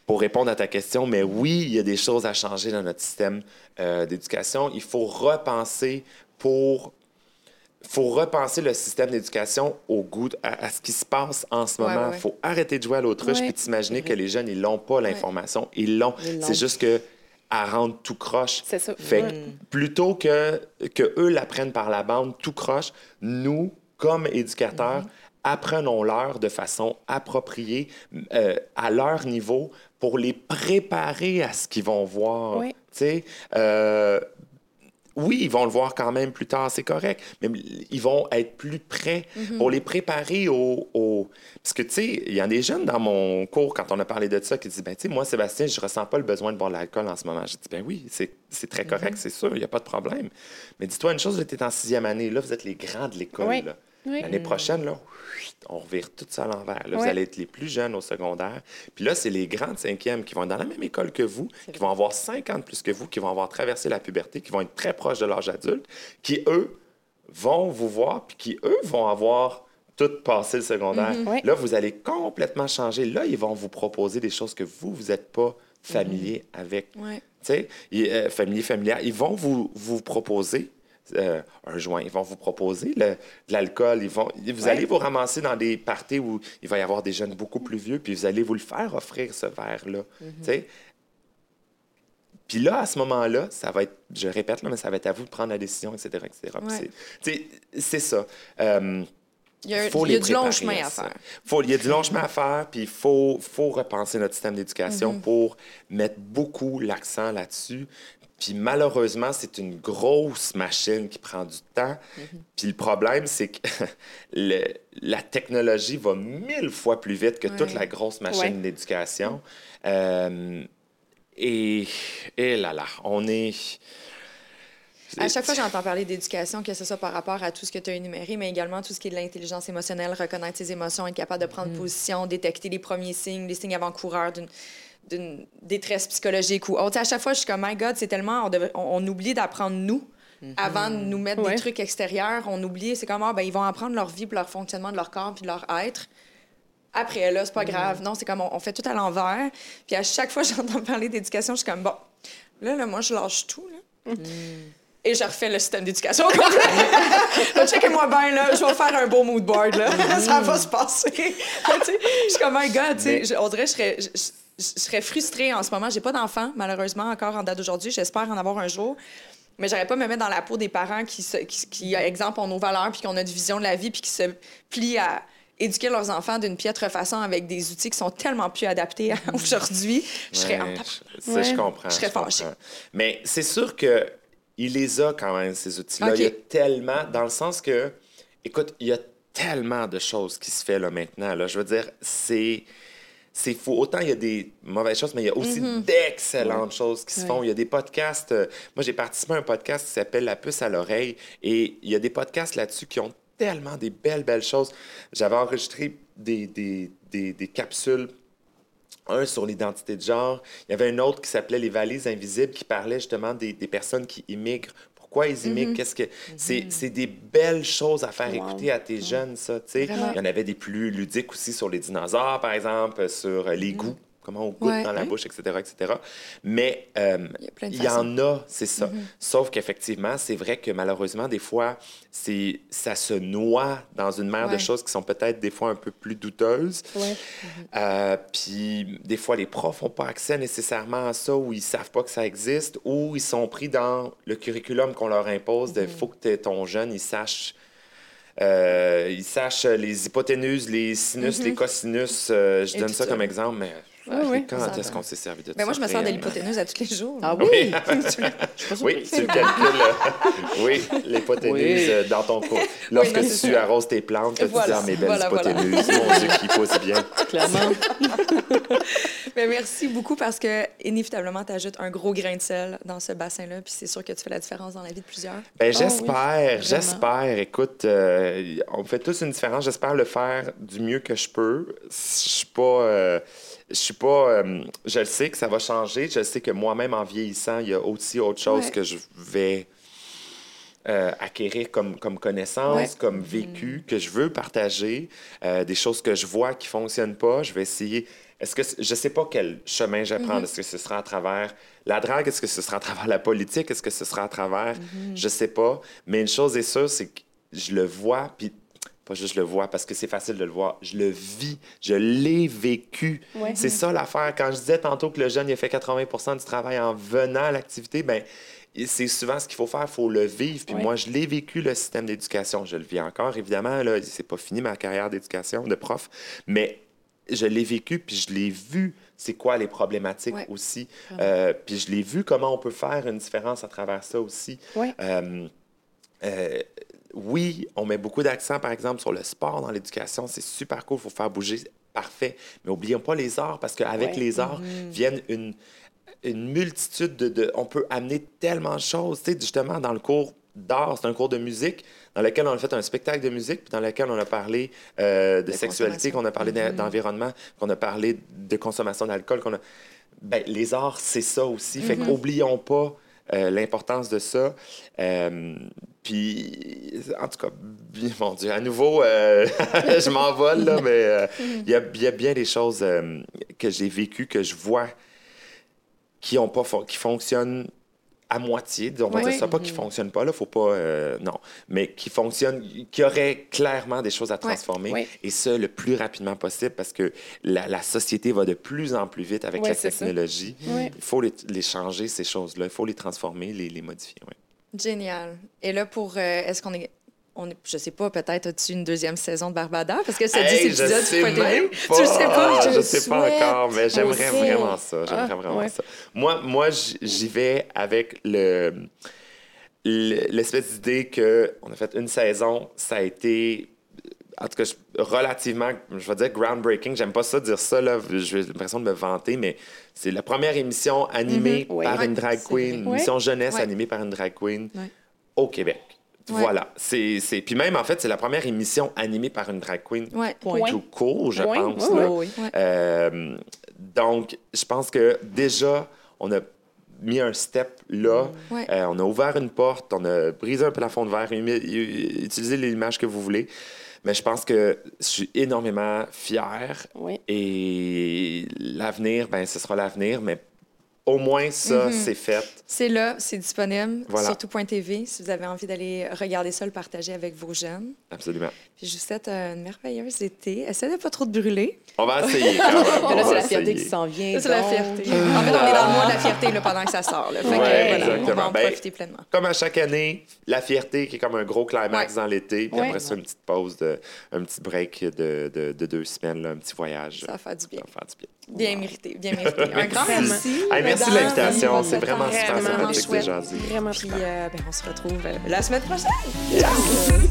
C: pour répondre à ta question. Mais oui, il y a des choses à changer dans notre système euh, d'éducation. Il faut repenser pour faut repenser le système d'éducation au goût, à, à ce qui se passe en ce
E: Ouais,
C: moment. Il
E: ouais, ouais.
C: faut arrêter de jouer à l'autruche
B: Ouais.
C: et t'imaginer que les jeunes, ils n'ont pas l'information. Ils l'ont. C'est juste que à rendre tout croche.
B: C'est ça.
C: Fait que
B: Ouais.
C: plutôt que, que eux l'apprennent par la bande tout croche, nous, comme éducateurs, apprenons-leur de façon appropriée, euh, à leur niveau, pour les préparer à ce qu'ils vont voir.
B: Oui.
C: Tu sais, euh, oui, ils vont le voir quand même plus tard, c'est correct, mais ils vont être plus prêts pour les préparer au... au- Parce que, tu sais, il y a des jeunes dans mon cours, quand on a parlé de ça, qui disent, ben tu sais, moi, Sébastien, je ressens pas le besoin de boire de l'alcool en ce moment. J'ai dit, ben oui, c'est très correct, c'est sûr, il n'y a pas de problème. Mais dis-toi une chose, tu es en sixième année, là, vous êtes les grands de l'école,
B: Oui. Oui.
C: L'année prochaine, là, on revire tout ça à l'envers. Là, Vous allez être les plus jeunes au secondaire. Puis là, c'est les grandes cinquièmes qui vont être dans la même école que vous, qui vont avoir 50 plus que vous, qui vont avoir traversé la puberté, qui vont être très proches de l'âge adulte, qui, eux, vont vous voir, puis qui, eux, vont avoir tout passé le secondaire.
B: Ouais.
C: Là, vous allez complètement changer. Là, ils vont vous proposer des choses que vous, vous n'êtes pas familier avec.
A: Ouais.
C: Tu sais, euh, familier, familial, ils vont vous, vous proposer euh, un joint, ils vont vous proposer le- de l'alcool, ils vont, vous
B: Ouais.
C: allez vous ramasser dans des parties où il va y avoir des jeunes beaucoup plus vieux, puis vous allez vous le faire offrir ce verre-là. Tu sais? Puis là, à ce moment-là, ça va être, je répète, là, mais ça va être à vous de prendre la décision, etc. etc.
A: Ouais.
C: c'est- ça. Euh,
A: Il y a,
C: faut
A: il y a
C: les
A: du long chemin à faire.
C: Faut- il y a du long chemin à faire, puis il faut, faut repenser notre système d'éducation
A: Mm-hmm.
C: pour mettre beaucoup l'accent là-dessus. Puis malheureusement, c'est une grosse machine qui prend du temps.
A: Mm-hmm.
C: Puis le problème, c'est que le- la technologie va mille fois plus vite que toute la grosse machine
B: Ouais.
C: d'éducation. Euh, et, et là là, on est...
A: À chaque fois, j'entends parler d'éducation, que ce soit par rapport à tout ce que tu as énuméré, mais également tout ce qui est de l'intelligence émotionnelle, reconnaître ses émotions, être capable de prendre position, détecter les premiers signes, les signes avant-coureurs d'une d'une détresse psychologique ou autre. À chaque fois, je suis comme, my God, c'est tellement... On, devait- on- on oublie d'apprendre nous avant de nous mettre
B: Ouais.
A: des trucs extérieurs. On oublie, c'est comme, ah, ben, ils vont apprendre leur vie, puis leur fonctionnement de leur corps, puis de leur être. Après, là, c'est pas grave. Non, c'est comme, on, on fait tout à l'envers. Puis à chaque fois que j'entends parler d'éducation, je suis comme, bon, là, là, moi, je lâche tout, là. Et je refais le système d'éducation au complet. là, checkez-moi bien, là, je vais faire un beau mood board, là. ça va se passer. Je suis comme, my God, tu sais, je- on dirait que je serais, je, je- serais frustrée en ce moment. J'ai pas d'enfant, malheureusement, encore en date d'aujourd'hui. J'espère en avoir un jour. Mais j'aurais pas me mettre dans la peau des parents qui, se, qui, qui, exemple, ont nos valeurs, puis qui ont notre vision de la vie, puis qui se plient à éduquer leurs enfants d'une piètre façon avec des outils qui sont tellement plus adaptés à aujourd'hui. Je serais en
C: Ouais, je-
B: Ouais.
C: je comprends.
A: Je serais fâchée.
C: Mais c'est sûr que il les a quand même, ces outils-là. Il y a tellement, dans le sens que, écoute, il y a tellement de choses qui se fait là maintenant. Là. Je veux dire, c'est. C'est fou. Autant il y a des mauvaises choses, mais il y a aussi
A: Mm-hmm.
C: d'excellentes choses qui se font. Il y a des podcasts. euh, moi, j'ai participé à un podcast qui s'appelle La puce à l'oreille. Et il y a des podcasts là-dessus qui ont tellement des belles, belles choses. J'avais enregistré des, des, des, des capsules un sur l'identité de genre. Il y avait un autre qui s'appelait Les valises invisibles qui parlait justement des, des personnes qui immigrent. Pourquoi ils immigrent? Qu'est-ce que. C'est, c'est des belles choses à faire
B: Wow.
C: écouter à tes jeunes, ça. tu sais. Il y en avait des plus ludiques aussi sur les dinosaures, par exemple, sur les goûts. Comment on goûte
A: Ouais.
C: dans la bouche, etc., etc. Mais euh,
A: Il y a
C: il en a, c'est ça. Sauf qu'effectivement, c'est vrai que malheureusement, des fois, ça se noie dans une mer de choses qui sont peut-être des fois un peu plus douteuses.
B: Ouais.
C: Euh, puis des fois, les profs n'ont pas accès nécessairement à ça ou ils savent pas que ça existe ou ils sont pris dans le curriculum qu'on leur impose de faut que ton jeune il sache. Euh, il sache les hypoténuses, les sinus, les cosinus. euh, je
A: Et
C: donne ça,
A: ça.
C: comme exemple, mais
B: Ah oui.
C: quand est-ce qu'on s'est servi de
A: Ben moi,
C: ça?
A: je me sers de l'hypoténuse à tous les jours.
D: Ah oui?
C: Oui, oui, tu le calcules. euh, oui, l'hypoténuse
D: Oui.
C: euh, dans ton cours. Lorsque
A: non,
C: tu arroses tes plantes, tu
A: Voilà.
C: dis, ah, mes belles
A: Voilà, voilà.
C: hypoténuses, mon Dieu, qui poussent bien.
D: Clairement.
A: Ben, merci beaucoup parce que, inévitablement, tu ajoutes un gros grain de sel dans ce bassin-là. Puis c'est sûr que tu fais la différence dans la vie de plusieurs.
C: Ben,
B: oui,
C: j'espère, j'espère. Écoute, euh, on fait tous une différence. J'espère le faire du mieux que je peux. Je suis pas. euh, je suis pas. euh, je le sais que ça va changer. Je sais que moi-même, en vieillissant, il y a aussi autre chose
A: Ouais.
C: que je vais euh, acquérir comme, comme connaissance,
A: Ouais.
C: comme vécu, que je veux partager, euh, des choses que je vois qui fonctionnent pas. Je vais essayer. Est-ce que je sais pas quel chemin je vais prendre. Est-ce que ce sera à travers la drague? Est-ce que ce sera à travers la politique? Est-ce que ce sera à travers? Je sais pas. Mais une chose est sûre, c'est que je le vois, puis pas juste je le vois parce que c'est facile de le voir. Je le vis, je l'ai vécu.
B: Ouais.
C: C'est ça l'affaire. Quand je disais tantôt que le jeune il a fait 80% du travail en venant à l'activité, ben c'est souvent ce qu'il faut faire, il faut le vivre. Puis
B: Ouais.
C: moi, je l'ai vécu, le système d'éducation. Je le vis encore, évidemment. Là, c'est pas fini ma carrière d'éducation, de prof. Mais je l'ai vécu, puis je l'ai vu. C'est quoi les problématiques
A: Ouais.
C: aussi. Euh, puis je l'ai vu comment on peut faire une différence à travers ça aussi.
B: Ouais.
C: Euh, euh, oui, on met beaucoup d'accent, par exemple, sur le sport dans l'éducation. C'est super cool, il faut faire bouger, parfait. Mais n'oublions pas les arts, parce qu'avec
B: Ouais.
C: les arts viennent une, une multitude de, de- On peut amener tellement de choses. Tu sais, justement, dans le cours d'art, c'est un cours de musique. Dans lequel on a fait un spectacle de musique, puis dans lequel on a parlé euh, de,
A: De
C: sexualité, qu'on a parlé d'en- d'environnement, qu'on a parlé de consommation d'alcool, qu'on a... Ben, les arts, c'est ça aussi. Fait qu'oublions pas euh, l'importance de ça. Euh, puis, en tout cas, mon Dieu, à nouveau, euh, je m'envole, là, mais euh, il y, y a bien des choses que j'ai vécues, que je vois qui ont pas qui fonctionnent à moitié, on va
B: Oui.
C: dire ça, pas qui fonctionnent pas, là, faut pas, euh, non, mais qui fonctionnent, qui auraient clairement des choses à transformer,
B: Oui.
C: et ce, le plus rapidement possible, parce que la, la société va de plus en plus vite avec
B: Oui,
C: la technologie.
B: Oui.
C: Il faut les, les changer, ces choses-là, il faut les transformer, les, les modifier, oui.
A: Génial. Et là, pour. euh, Est-ce qu'on est. On je sais pas, peut-être as-tu une deuxième saison de Barbada? Parce que ça dit
C: Hey, je
A: épisode Point TV.
C: même
A: Tu le sais pas?
C: Je
D: le
C: sais pas encore, mais j'aimerais vraiment ça. J'aimerais
B: Ah,
C: vraiment
B: ouais.
C: ça. Moi, moi j'y vais avec le le- l'espèce d'idée que on a fait une saison, ça a été en tout cas je- relativement, je vais dire groundbreaking. J'aime pas ça dire ça là. J'ai l'impression de me vanter, mais c'est la première émission animée
B: Mhm, ouais.
C: par
A: Ouais,
C: une drag
D: c'est
C: queen, une émission jeunesse
A: Ouais.
C: animée par une drag queen au Québec.
A: Ouais.
C: Voilà. C'est, c'est... Puis même, en fait, c'est la première émission animée par une drag queen
A: Ouais.
D: Point.
C: Tout court, je pense.
B: ouais,
C: là.
D: Oui, oui.
C: Euh, donc, je pense que déjà, on a mis un step là.
A: Ouais.
C: Euh, on a ouvert une porte, on a brisé un plafond de verre, umi- utilisé l'image que vous voulez. Mais je pense que je suis énormément fier.
B: Oui.
C: Et l'avenir, ben, ce sera l'avenir. Mais au moins, ça,
A: Mhm.
C: c'est fait.
A: C'est là, c'est disponible
C: Voilà.
A: sur tout.tv si vous avez envie d'aller regarder ça, le partager avec vos jeunes.
C: Absolument.
A: Puis je vous souhaite un merveilleux été. Essayez de pas trop te brûler.
C: On va essayer. quand même.
D: Mais
C: On
D: là, c'est la fierté
C: essayer.
D: qui s'en vient.
A: C'est la fierté. En fait, on est dans le mois de la fierté là, pendant que ça sort. Là. Fait que,
C: Ouais,
A: voilà, on va
C: exactement.
A: en
C: Ben,
A: profiter pleinement.
C: Comme à chaque année, la fierté qui est comme un gros climax
A: Ouais.
C: dans l'été, puis
B: Ouais.
C: après ça, une petite pause, de, un petit break de, de, de deux semaines, là, un petit voyage.
A: Ça va faire du bien.
C: Ça va faire du bien.
A: Bien mérité, bien mérité. Un grand
B: Vraiment.
A: merci.
C: Hey, merci de
A: mesdames.
C: l'invitation. C'est vraiment super sympathique de jaser.
B: Vraiment
A: Puis euh, ben, on se retrouve euh, la semaine prochaine.